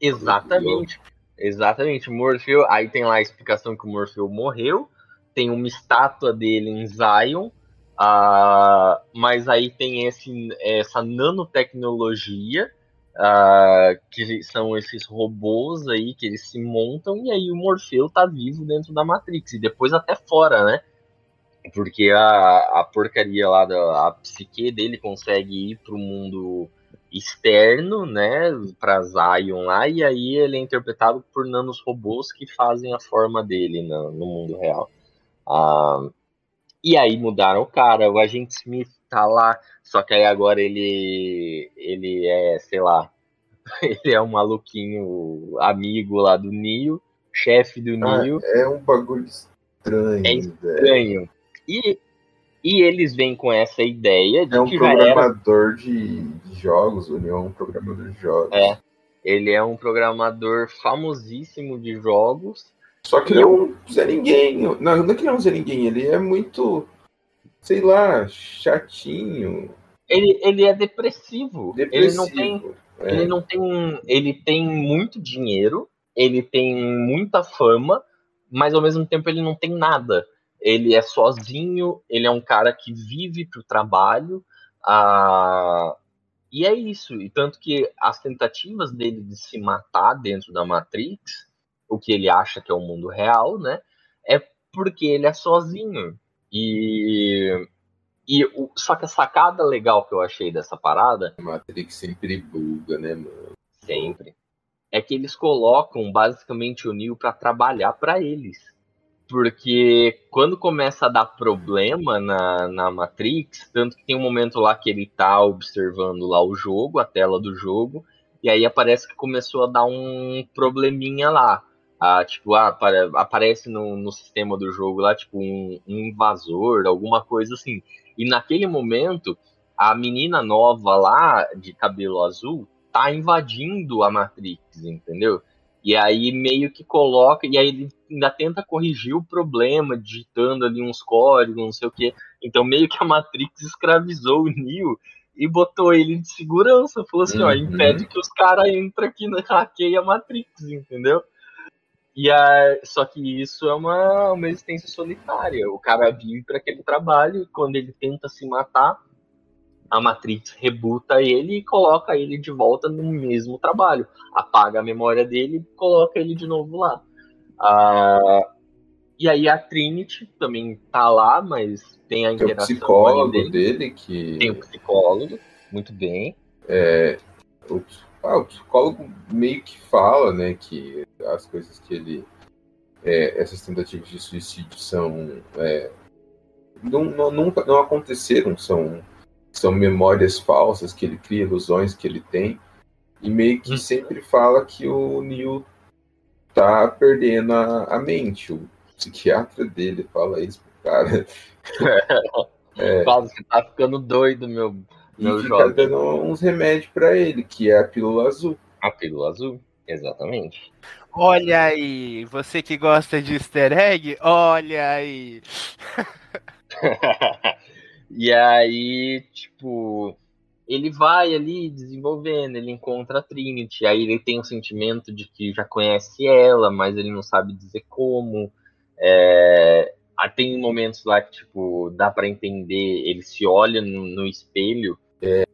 Exatamente. Exatamente. Morfeu, aí tem lá a explicação que o Morfeu morreu, tem uma estátua dele em Zion, ah, mas aí tem esse, essa nanotecnologia, ah, que são esses robôs aí que eles se montam, e aí o Morfeu tá vivo dentro da Matrix, e depois até fora, né? Porque a, a porcaria lá da a psique dele consegue ir pro mundo externo, né, para Zion lá, e aí ele é interpretado por nanos robôs que fazem a forma dele no, no mundo real. Ah, e aí mudaram o cara, o agente Smith tá lá, só que aí agora ele ele é, sei lá, ele é um maluquinho amigo lá do Neo, chefe do Ah, Neo, é um bagulho estranho, É estranho. E, e eles vêm com essa ideia de É um que já era programador de, de jogos, Neo é um programador de jogos. É. Ele é um programador famosíssimo de jogos. Só que ele é um Zé Ninguém. Não, não é que ele é um Zé Ninguém, ele é muito, sei lá, chatinho, Ele, ele é depressivo. Ele não tem, depressivo. É. ele não tem, ele tem muito dinheiro, ele tem muita fama, mas ao mesmo tempo ele não tem nada. Ele é sozinho, ele é um cara que vive pro trabalho. Ah, e é isso. E tanto que as tentativas dele de se matar dentro da Matrix, o que ele acha que é o mundo real, né? É porque ele é sozinho. E, e o, só que a sacada legal que eu achei dessa parada Matrix sempre buga, né, mano? sempre, é que eles colocam basicamente o Neo para trabalhar para eles. Porque quando começa a dar problema na, na Matrix, tanto que tem um momento lá que ele tá observando lá o jogo, a tela do jogo, e aí aparece que começou a dar um probleminha lá. Ah, tipo, ah, apare- aparece no, no sistema do jogo lá, tipo, um, um invasor, alguma coisa assim. E naquele momento, a menina nova lá, de cabelo azul, tá invadindo a Matrix, entendeu? E aí meio que coloca, e aí ele ainda tenta corrigir o problema, digitando ali uns códigos, não sei o quê. Então meio que a Matrix escravizou o Neo e botou ele de segurança. Falou assim, ó, Uhum. impede que os caras entrem aqui na hackeia a Matrix, entendeu? E a, só que isso é uma, uma existência solitária. O cara vive para aquele trabalho e quando ele tenta se matar, a Matrix rebuta ele e coloca ele de volta no mesmo trabalho. Apaga a memória dele e coloca ele de novo lá. Ah, e aí a Trinity também tá lá, mas tem a Tem o interação psicólogo dele. dele que. Tem o psicólogo, muito bem. o, ah, o psicólogo meio que fala, né, que as coisas que ele. é, essas tentativas de suicídio são. é, não, não, nunca não aconteceram, são, são memórias falsas que ele cria, ilusões que ele tem. E meio que Hum. sempre fala que o Neil tá perdendo a, a mente. O psiquiatra dele fala isso pro cara. É. Fala, você tá ficando doido, meu, E meu fica jovem. dando uns remédios pra ele, que é a pílula azul. A pílula azul, exatamente. Olha aí, você que gosta de easter egg, olha aí. e aí, tipo, ele vai ali desenvolvendo, ele encontra a Trinity, aí ele tem o sentimento de que já conhece ela, mas ele não sabe dizer como. É, tem momentos lá que, tipo, dá pra entender, ele se olha no, no espelho.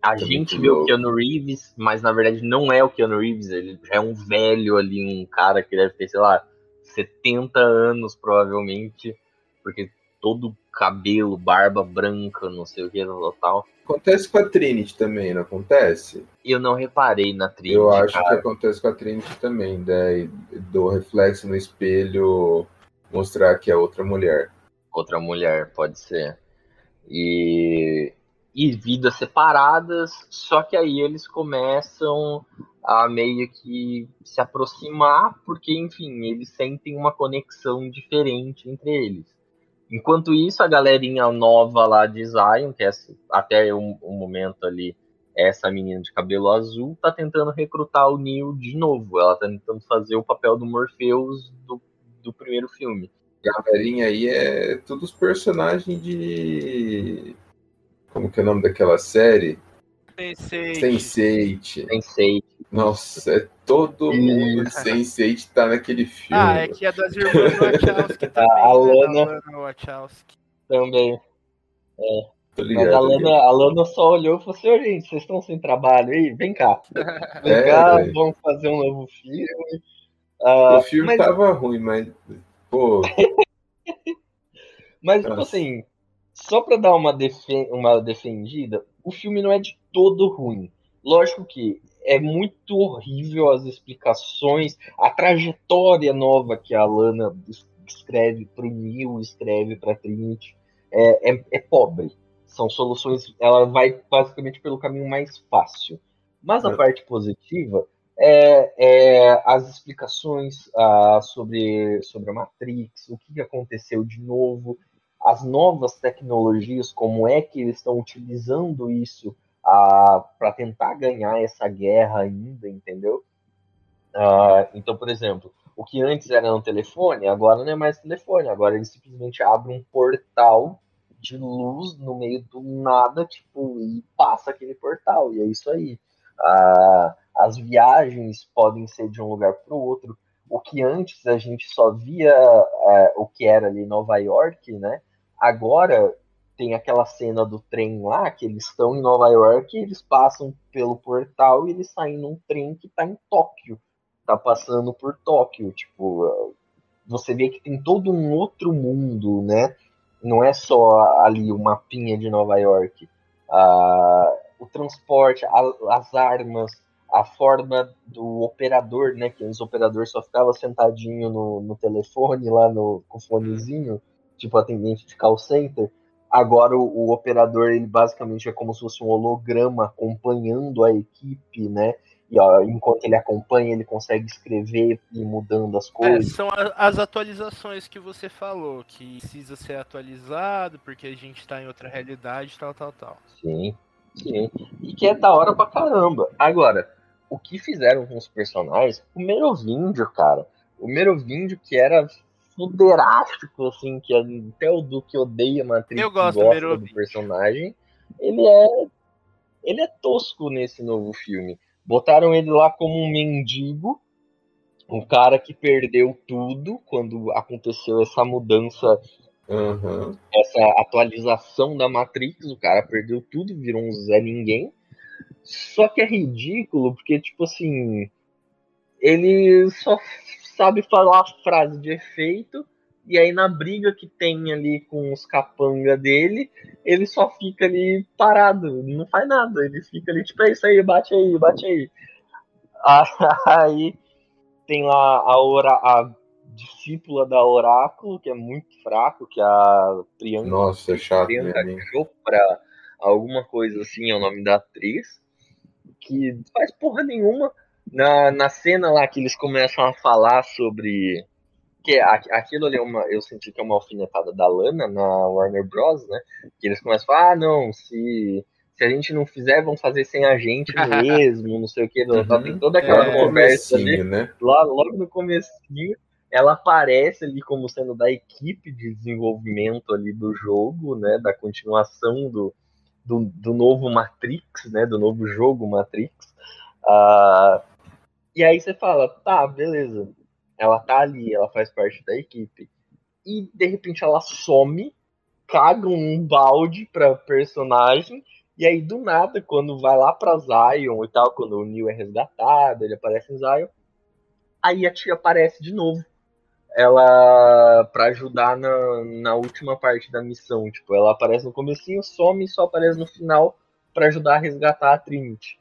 a é gente muito vê o. Keanu Reeves, mas na verdade não é o Keanu Reeves, ele já é um velho ali, um cara que deve ter, sei lá, 70 anos provavelmente, porque todo cabelo, barba branca, não sei o que, tal, tal. Acontece com a Trinity também, não acontece? Eu não reparei na trilha. Eu acho cara. que acontece com a Trinity também, daí do reflexo no espelho mostrar que é outra mulher. outra mulher, pode ser. E, e vidas separadas, só que aí eles começam a meio que se aproximar, porque, enfim, eles sentem uma conexão diferente entre eles. Enquanto isso, a galerinha nova lá de Zion, que é até o, o momento ali, essa menina de cabelo azul, tá tentando recrutar o Neo de novo. Ela tá tentando fazer o papel do Morpheus do, do primeiro filme. Galerinha aí é todos os personagens de. Como que é o nome daquela série? Pensei. Sense8. Nossa, é todo mundo de Sense8 tá naquele filme. Ah, é que é das irmãs Wachowski também. A né, Lana- Da Lana Wachowski. Também. Tô Mas ligado. a Lana, a Lana só olhou e falou assim, "Ô, gente, vocês estão sem trabalho aí? Vem cá. Vem É, cá, velho. vamos fazer um novo filme. Ah, O filme mas, tava ruim, mas. Pô, mas tipo Nossa. assim, só pra dar uma, defen uma defendida, o filme não é de todo ruim. Lógico que é muito horrível as explicações, a trajetória nova que a Lana es- escreve pro Neil, escreve pra Trinity, é, é, é pobre. São soluções, ela vai basicamente pelo caminho mais fácil. Mas a É. parte positiva é, é as explicações ah, sobre, sobre a Matrix, o que que aconteceu de novo, as novas tecnologias, como é que eles estão utilizando isso para tentar ganhar essa guerra ainda, entendeu? Ah, então, por exemplo, o que antes era no telefone, agora não é mais telefone, agora ele simplesmente abre um portal de luz no meio do nada, tipo, e passa aquele portal, e é isso aí. Ah, as viagens podem ser de um lugar para o outro. O que antes a gente só via é, o que era ali Nova York, né? Agora tem aquela cena do trem lá, que eles estão em Nova York, eles passam pelo portal e eles saem num trem que tá em Tóquio. Tá passando por Tóquio. Tipo, você vê que tem todo um outro mundo, né? Não é só ali o mapinha de Nova York. Ah, o transporte, a- as armas, a forma do operador, né? Que antes o operador só ficava sentadinho no, no telefone lá no, com o fonezinho, tipo atendente de call center. Agora o, o operador, ele basicamente é como se fosse um holograma acompanhando a equipe, né? E ó, enquanto ele acompanha, ele consegue escrever e mudando as É, coisas. são a- as atualizações que você falou, que precisa ser atualizado, porque a gente tá em outra realidade, tal, tal, tal. Sim, sim. E que é da hora pra caramba. Agora, o que fizeram com os personagens, o Merovíndio, cara. O Merovíndio que era fuderástico, assim, que até o Duque odeia Matrix Eu gosto do gosta Merovíndio. personagem. Ele é. Ele é tosco nesse novo filme. Botaram ele lá como um mendigo, um cara que perdeu tudo quando aconteceu essa mudança aham. essa atualização da Matrix, o cara perdeu tudo, virou um Zé Ninguém. Só que é ridículo, porque, tipo assim, ele só sabe falar frase de efeito, e aí na briga que tem ali com os capanga dele, ele só fica ali parado, não faz nada, ele fica ali, tipo, é isso aí, bate aí, bate aí. Aí tem lá a, ora, a discípula da Oráculo, que é muito fraco, que é a Priyanka Nossa, é chato Priyanka? Chopra, alguma coisa assim é o nome da atriz, que faz porra nenhuma. Na, na cena lá que eles começam a falar sobre. Que a- aquilo ali é uma. Eu senti que é uma alfinetada da Lana na Warner Bros, né? Que eles começam a falar, ah, não, se. Se a gente não fizer, vão fazer sem a gente mesmo, não sei o que. Uhum. Tem toda aquela no conversa ali né? lá logo no comecinho, ela aparece ali como sendo da equipe de desenvolvimento ali do jogo, né, da continuação do, do, do novo Matrix, né, do novo jogo Matrix. Ah, e aí você fala, tá, beleza, ela tá ali, ela faz parte da equipe. E de repente ela some, caga um balde pra personagem, e aí do nada, quando vai lá pra Zion e tal, quando o Neo é resgatado, ele aparece em Zion, aí a tia aparece de novo. Ela pra ajudar na, na última parte da missão, tipo, ela aparece no comecinho, some e só aparece no final pra ajudar a resgatar a Trinity.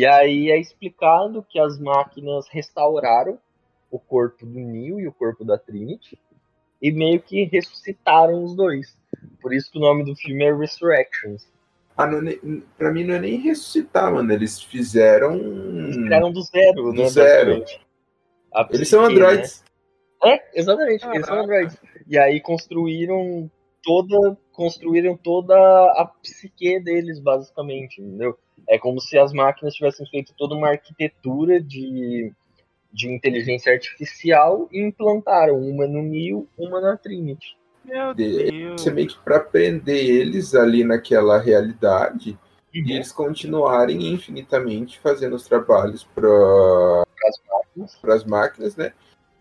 E aí é explicado que as máquinas restauraram o corpo do Neo e o corpo da Trinity e meio que ressuscitaram os dois. Por isso que o nome do filme é Resurrections. Ah, não, é nem- pra mim não é nem ressuscitar, mano. Eles fizeram. Eles criaram do zero, Do né? zero. Eles são psique, androids. né? É, exatamente, eles são Caraca. androids. E aí construíram toda construíram toda a psique deles, basicamente, entendeu? É como se as máquinas tivessem feito toda uma arquitetura de, de inteligência artificial e implantaram uma no Neo, uma na Trinity. Meu De- Deus. É meio que pra prender eles ali naquela realidade e eles continuarem infinitamente fazendo os trabalhos para as máquinas, né?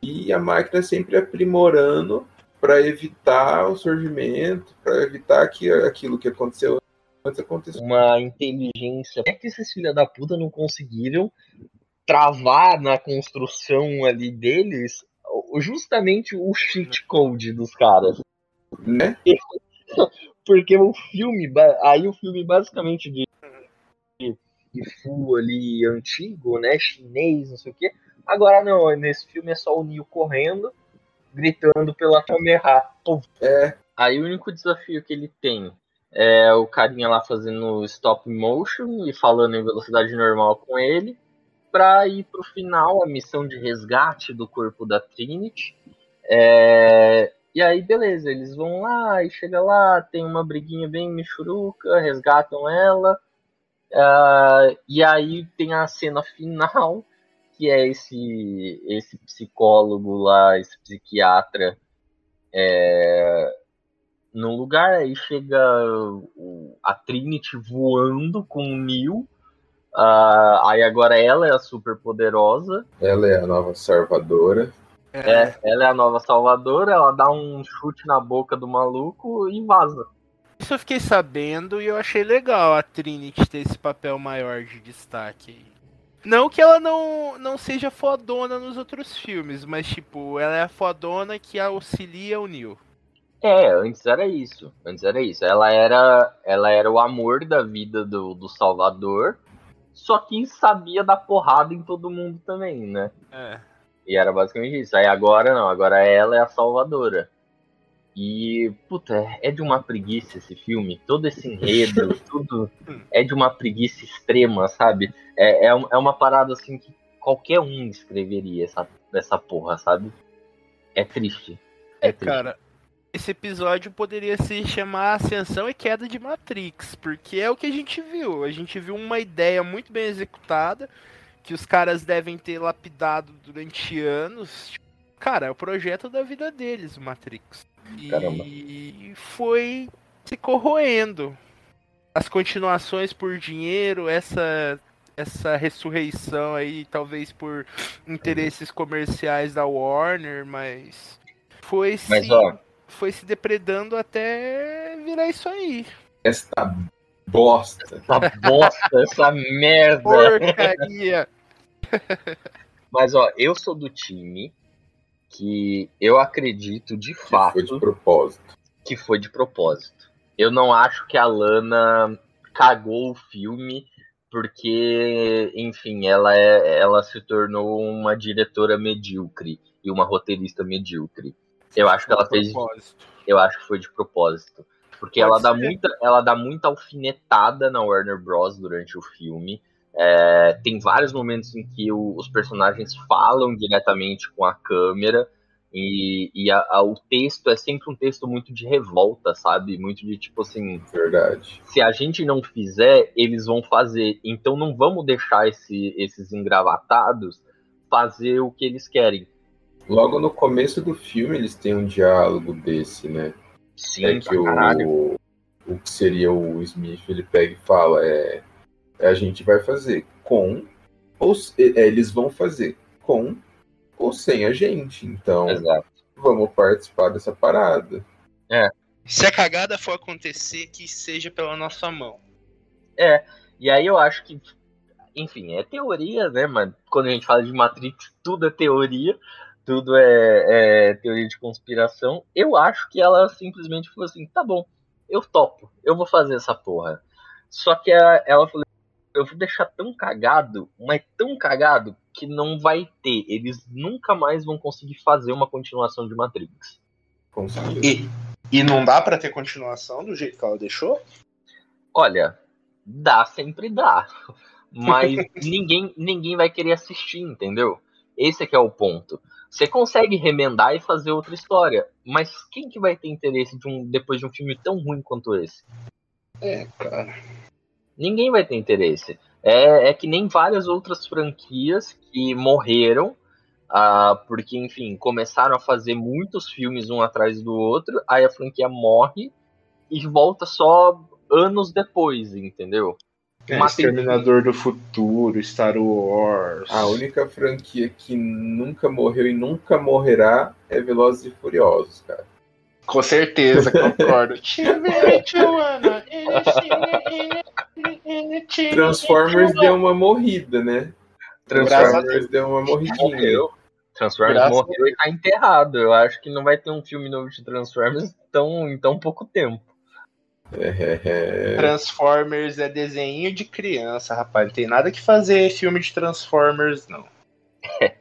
E a máquina sempre aprimorando para evitar o surgimento, para evitar que aquilo que aconteceu antes acontecesse. Uma inteligência. É que esses filha da puta não conseguiram travar na construção ali deles justamente o cheat code dos caras. Né? Porque o filme, aí o filme basicamente de, de, de full ali antigo, né, chinês, não sei o quê. Agora não, nesse filme é só o Neo correndo, gritando pela câmera. Pô. É. Aí o único desafio que ele tem é o carinha lá fazendo stop motion e falando em velocidade normal com ele, pra ir pro final, a missão de resgate do corpo da Trinity. É, e aí, beleza, eles vão lá e chega lá, tem uma briguinha bem michuruca, resgatam ela. ah, e aí tem a cena final, que é esse, esse psicólogo lá, esse psiquiatra, é, num lugar, aí chega a Trinity voando com o Neo. ah, aí agora ela é a super poderosa. Ela é a nova salvadora. É, ela é a nova salvadora, ela dá um chute na boca do maluco e vaza. Isso eu fiquei sabendo e eu achei legal a Trinity ter esse papel maior de destaque aí. Não que ela não, não seja fodona nos outros filmes, mas tipo, ela é a fodona que auxilia o Neo. É, antes era isso. Antes era isso. Ela era, ela era o amor da vida do, do Salvador, só que sabia dar porrada em todo mundo também, né? É. E era basicamente isso. Aí agora não, agora ela é a salvadora. E, puta, é- de uma preguiça esse filme. Todo esse enredo, tudo é de uma preguiça extrema, sabe? É, é, é uma parada assim que qualquer um escreveria essa, essa porra, sabe? É triste. É, É, triste. cara, esse episódio poderia se chamar Ascensão e Queda de Matrix, porque é o que a gente viu. A gente viu uma ideia muito bem executada, que os caras devem ter lapidado durante anos. Cara, é o projeto da vida deles, o Matrix. Caramba. E foi se corroendo. As continuações por dinheiro, essa essa ressurreição aí, talvez por interesses comerciais da Warner, mas foi Mas, se ó. foi se depredando até virar isso aí. Esta bosta. Essa bosta, essa merda. Porcaria. Mas ó, eu sou do time que eu acredito de fato Foi de propósito. que foi de propósito. Eu não acho que a Lana cagou o filme porque, enfim, ela, é, ela se tornou uma diretora medíocre e uma roteirista medíocre. Eu acho que ela fez, Propósito. eu acho que foi de propósito, porque Pode ela dá muita, ela dá muita alfinetada na Warner Bros durante o filme. É, tem vários momentos em que o- os personagens falam diretamente com a câmera e, e a- a- o texto é sempre um texto muito de revolta, sabe? Muito de tipo assim, Verdade. se a gente não fizer, eles vão fazer. Então não vamos deixar esse- esses engravatados fazer o que eles querem. Logo no começo do filme eles têm um diálogo desse, né? Sim, é que o, o que seria o Smith ele pega e fala é, a gente vai fazer com ou é, eles vão fazer com ou sem a gente então Exato. vamos participar dessa parada Se a cagada for acontecer, que seja pela nossa mão. E aí eu acho que, enfim, é teoria, né, mano? Quando a gente fala de Matrix, tudo é teoria, tudo é, é teoria de conspiração. Eu acho que ela simplesmente falou assim: tá bom, eu topo, eu vou fazer essa porra. Só que ela, ela falou, eu vou deixar tão cagado, mas tão cagado, que não vai ter. Eles nunca mais vão conseguir fazer uma continuação de Matrix. Conseguiu. E, e não dá pra ter continuação do jeito que ela deixou? Olha, dá, sempre dá. Mas ninguém, ninguém vai querer assistir, entendeu? Esse é que é o ponto. Você consegue remendar e fazer outra história, mas quem que vai ter interesse de um, depois de um filme tão ruim quanto esse? É, cara. Ninguém vai ter interesse. É, é que nem várias outras franquias que morreram, ah, porque, enfim, começaram a fazer muitos filmes um atrás do outro, aí a franquia morre e volta só anos depois, entendeu? É, Exterminador do Futuro, Star Wars. A única franquia que nunca morreu e nunca morrerá é Velozes e Furiosos, cara. Com certeza, concordo. Transformers deu uma morrida, né? Transformers deu uma morridinha. Morreu. Transformers Graças morreu e tá enterrado. Eu acho que não vai ter um filme novo de Transformers tão, em tão pouco tempo. É, é, é. Transformers é desenho de criança, rapaz. Não tem nada que fazer filme de Transformers, não.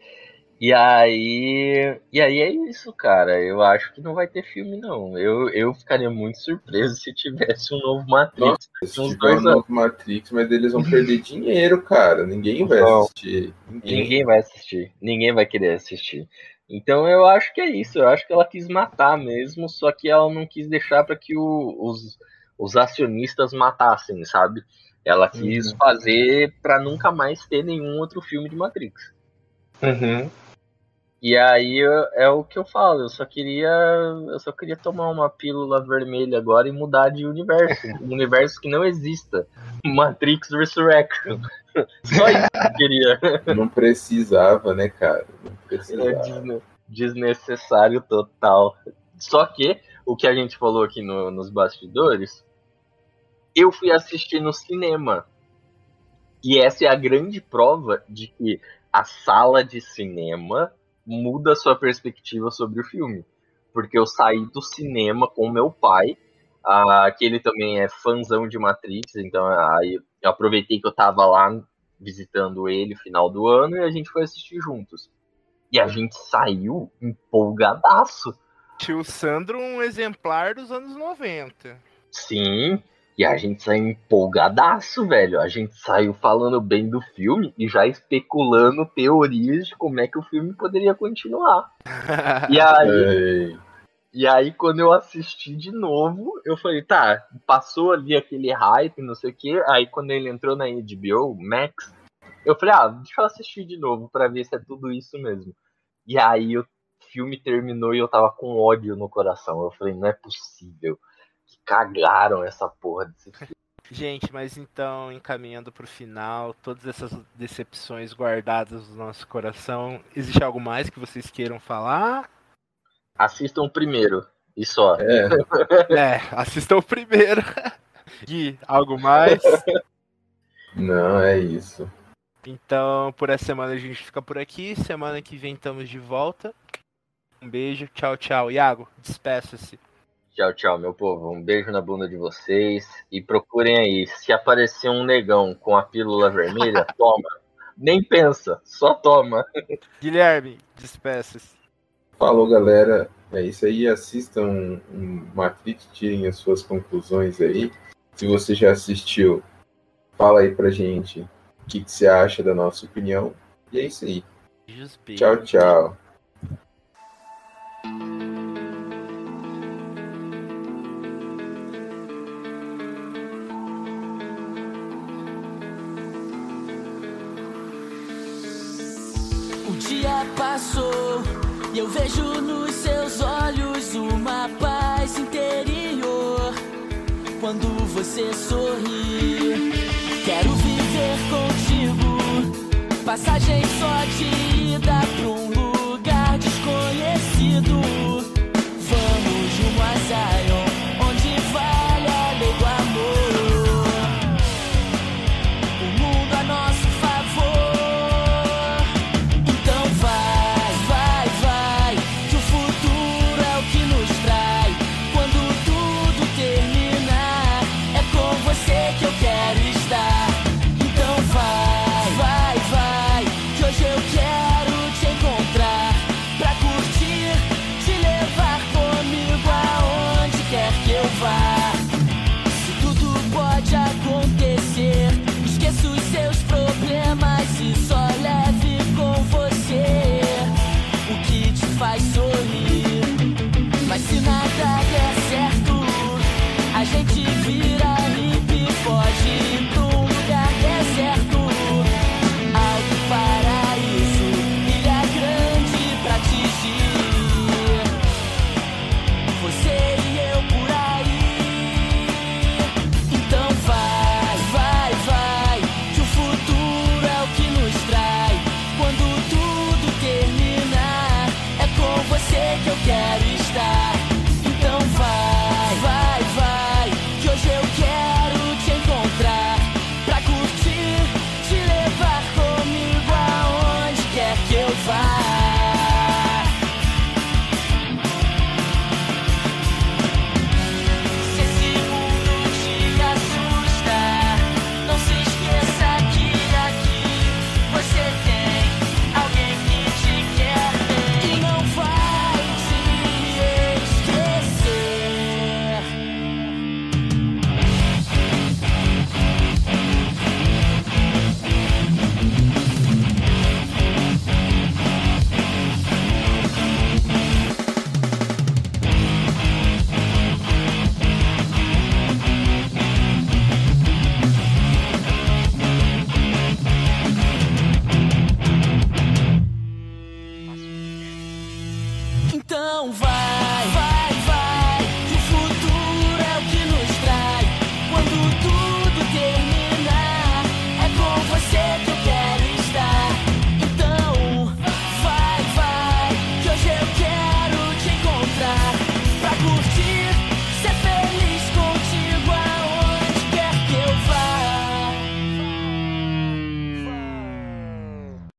E aí. E aí é isso, cara. Eu acho que não vai ter filme, não. Eu, eu ficaria muito surpreso se tivesse um novo Matrix. Se uns tiver dois um novo Matrix, mas eles vão perder dinheiro, cara. Ninguém vai Não. assistir. Ninguém. Ninguém vai assistir. Ninguém vai querer assistir. Então eu acho que é isso. Eu acho que ela quis matar mesmo, só que ela não quis deixar para que o- os, os acionistas matassem, sabe? Ela quis fazer para nunca mais ter nenhum outro filme de Matrix. Uhum. E aí eu- é o que eu falo, eu só queria. Eu só queria tomar uma pílula vermelha agora e mudar de universo. Um universo que não exista. Matrix Resurrection. Só isso que eu queria. Não precisava, né, cara? Não É precisava. desne- desnecessário total. Só que o que a gente falou aqui no- nos bastidores, eu fui assistir no cinema. E essa é a grande prova de que a sala de cinema muda a sua perspectiva sobre o filme. Porque eu saí do cinema com meu pai, ah, que ele também é fãzão de Matrix, então aí eu aproveitei que eu tava lá visitando ele no final do ano e a gente foi assistir juntos. E a gente saiu empolgadaço. Tio Sandro, um exemplar dos anos 90. Sim, e a gente saiu empolgadaço, velho. A gente saiu falando bem do filme e já especulando teorias de como é que o filme poderia continuar. E aí, Ei, e aí quando eu assisti de novo, eu falei, tá, passou ali aquele hype, não sei o quê. Aí quando ele entrou na HBO Max, eu falei, ah, deixa eu assistir de novo pra ver se é tudo isso mesmo. E aí o filme terminou e eu tava com ódio no coração. Eu falei, não é possível. Que cagaram essa porra desse filme. Gente, mas então, encaminhando pro final, todas essas decepções guardadas no nosso coração, existe algo mais que vocês queiram falar? Assistam o primeiro. E só. é, É, assistam o primeiro. Gui, algo mais? não, é isso. Então, por essa semana a gente fica por aqui. Semana que vem estamos de volta. Um beijo, tchau, tchau. Iago, despeça-se. Tchau, tchau, meu povo. Um beijo na bunda de vocês. E procurem aí. Se aparecer um negão com a pílula vermelha, toma. Nem pensa, só toma. Guilherme, despeça-se. Falou, galera. É isso aí. Assistam um Matrix, tirem as suas conclusões aí. Se você já assistiu, fala aí pra gente o que, que você acha da nossa opinião. E é isso aí. Tchau, tchau. Dia passou e eu vejo nos seus olhos uma paz interior. Quando você sorri, quero viver contigo. Passagem só de ida pra um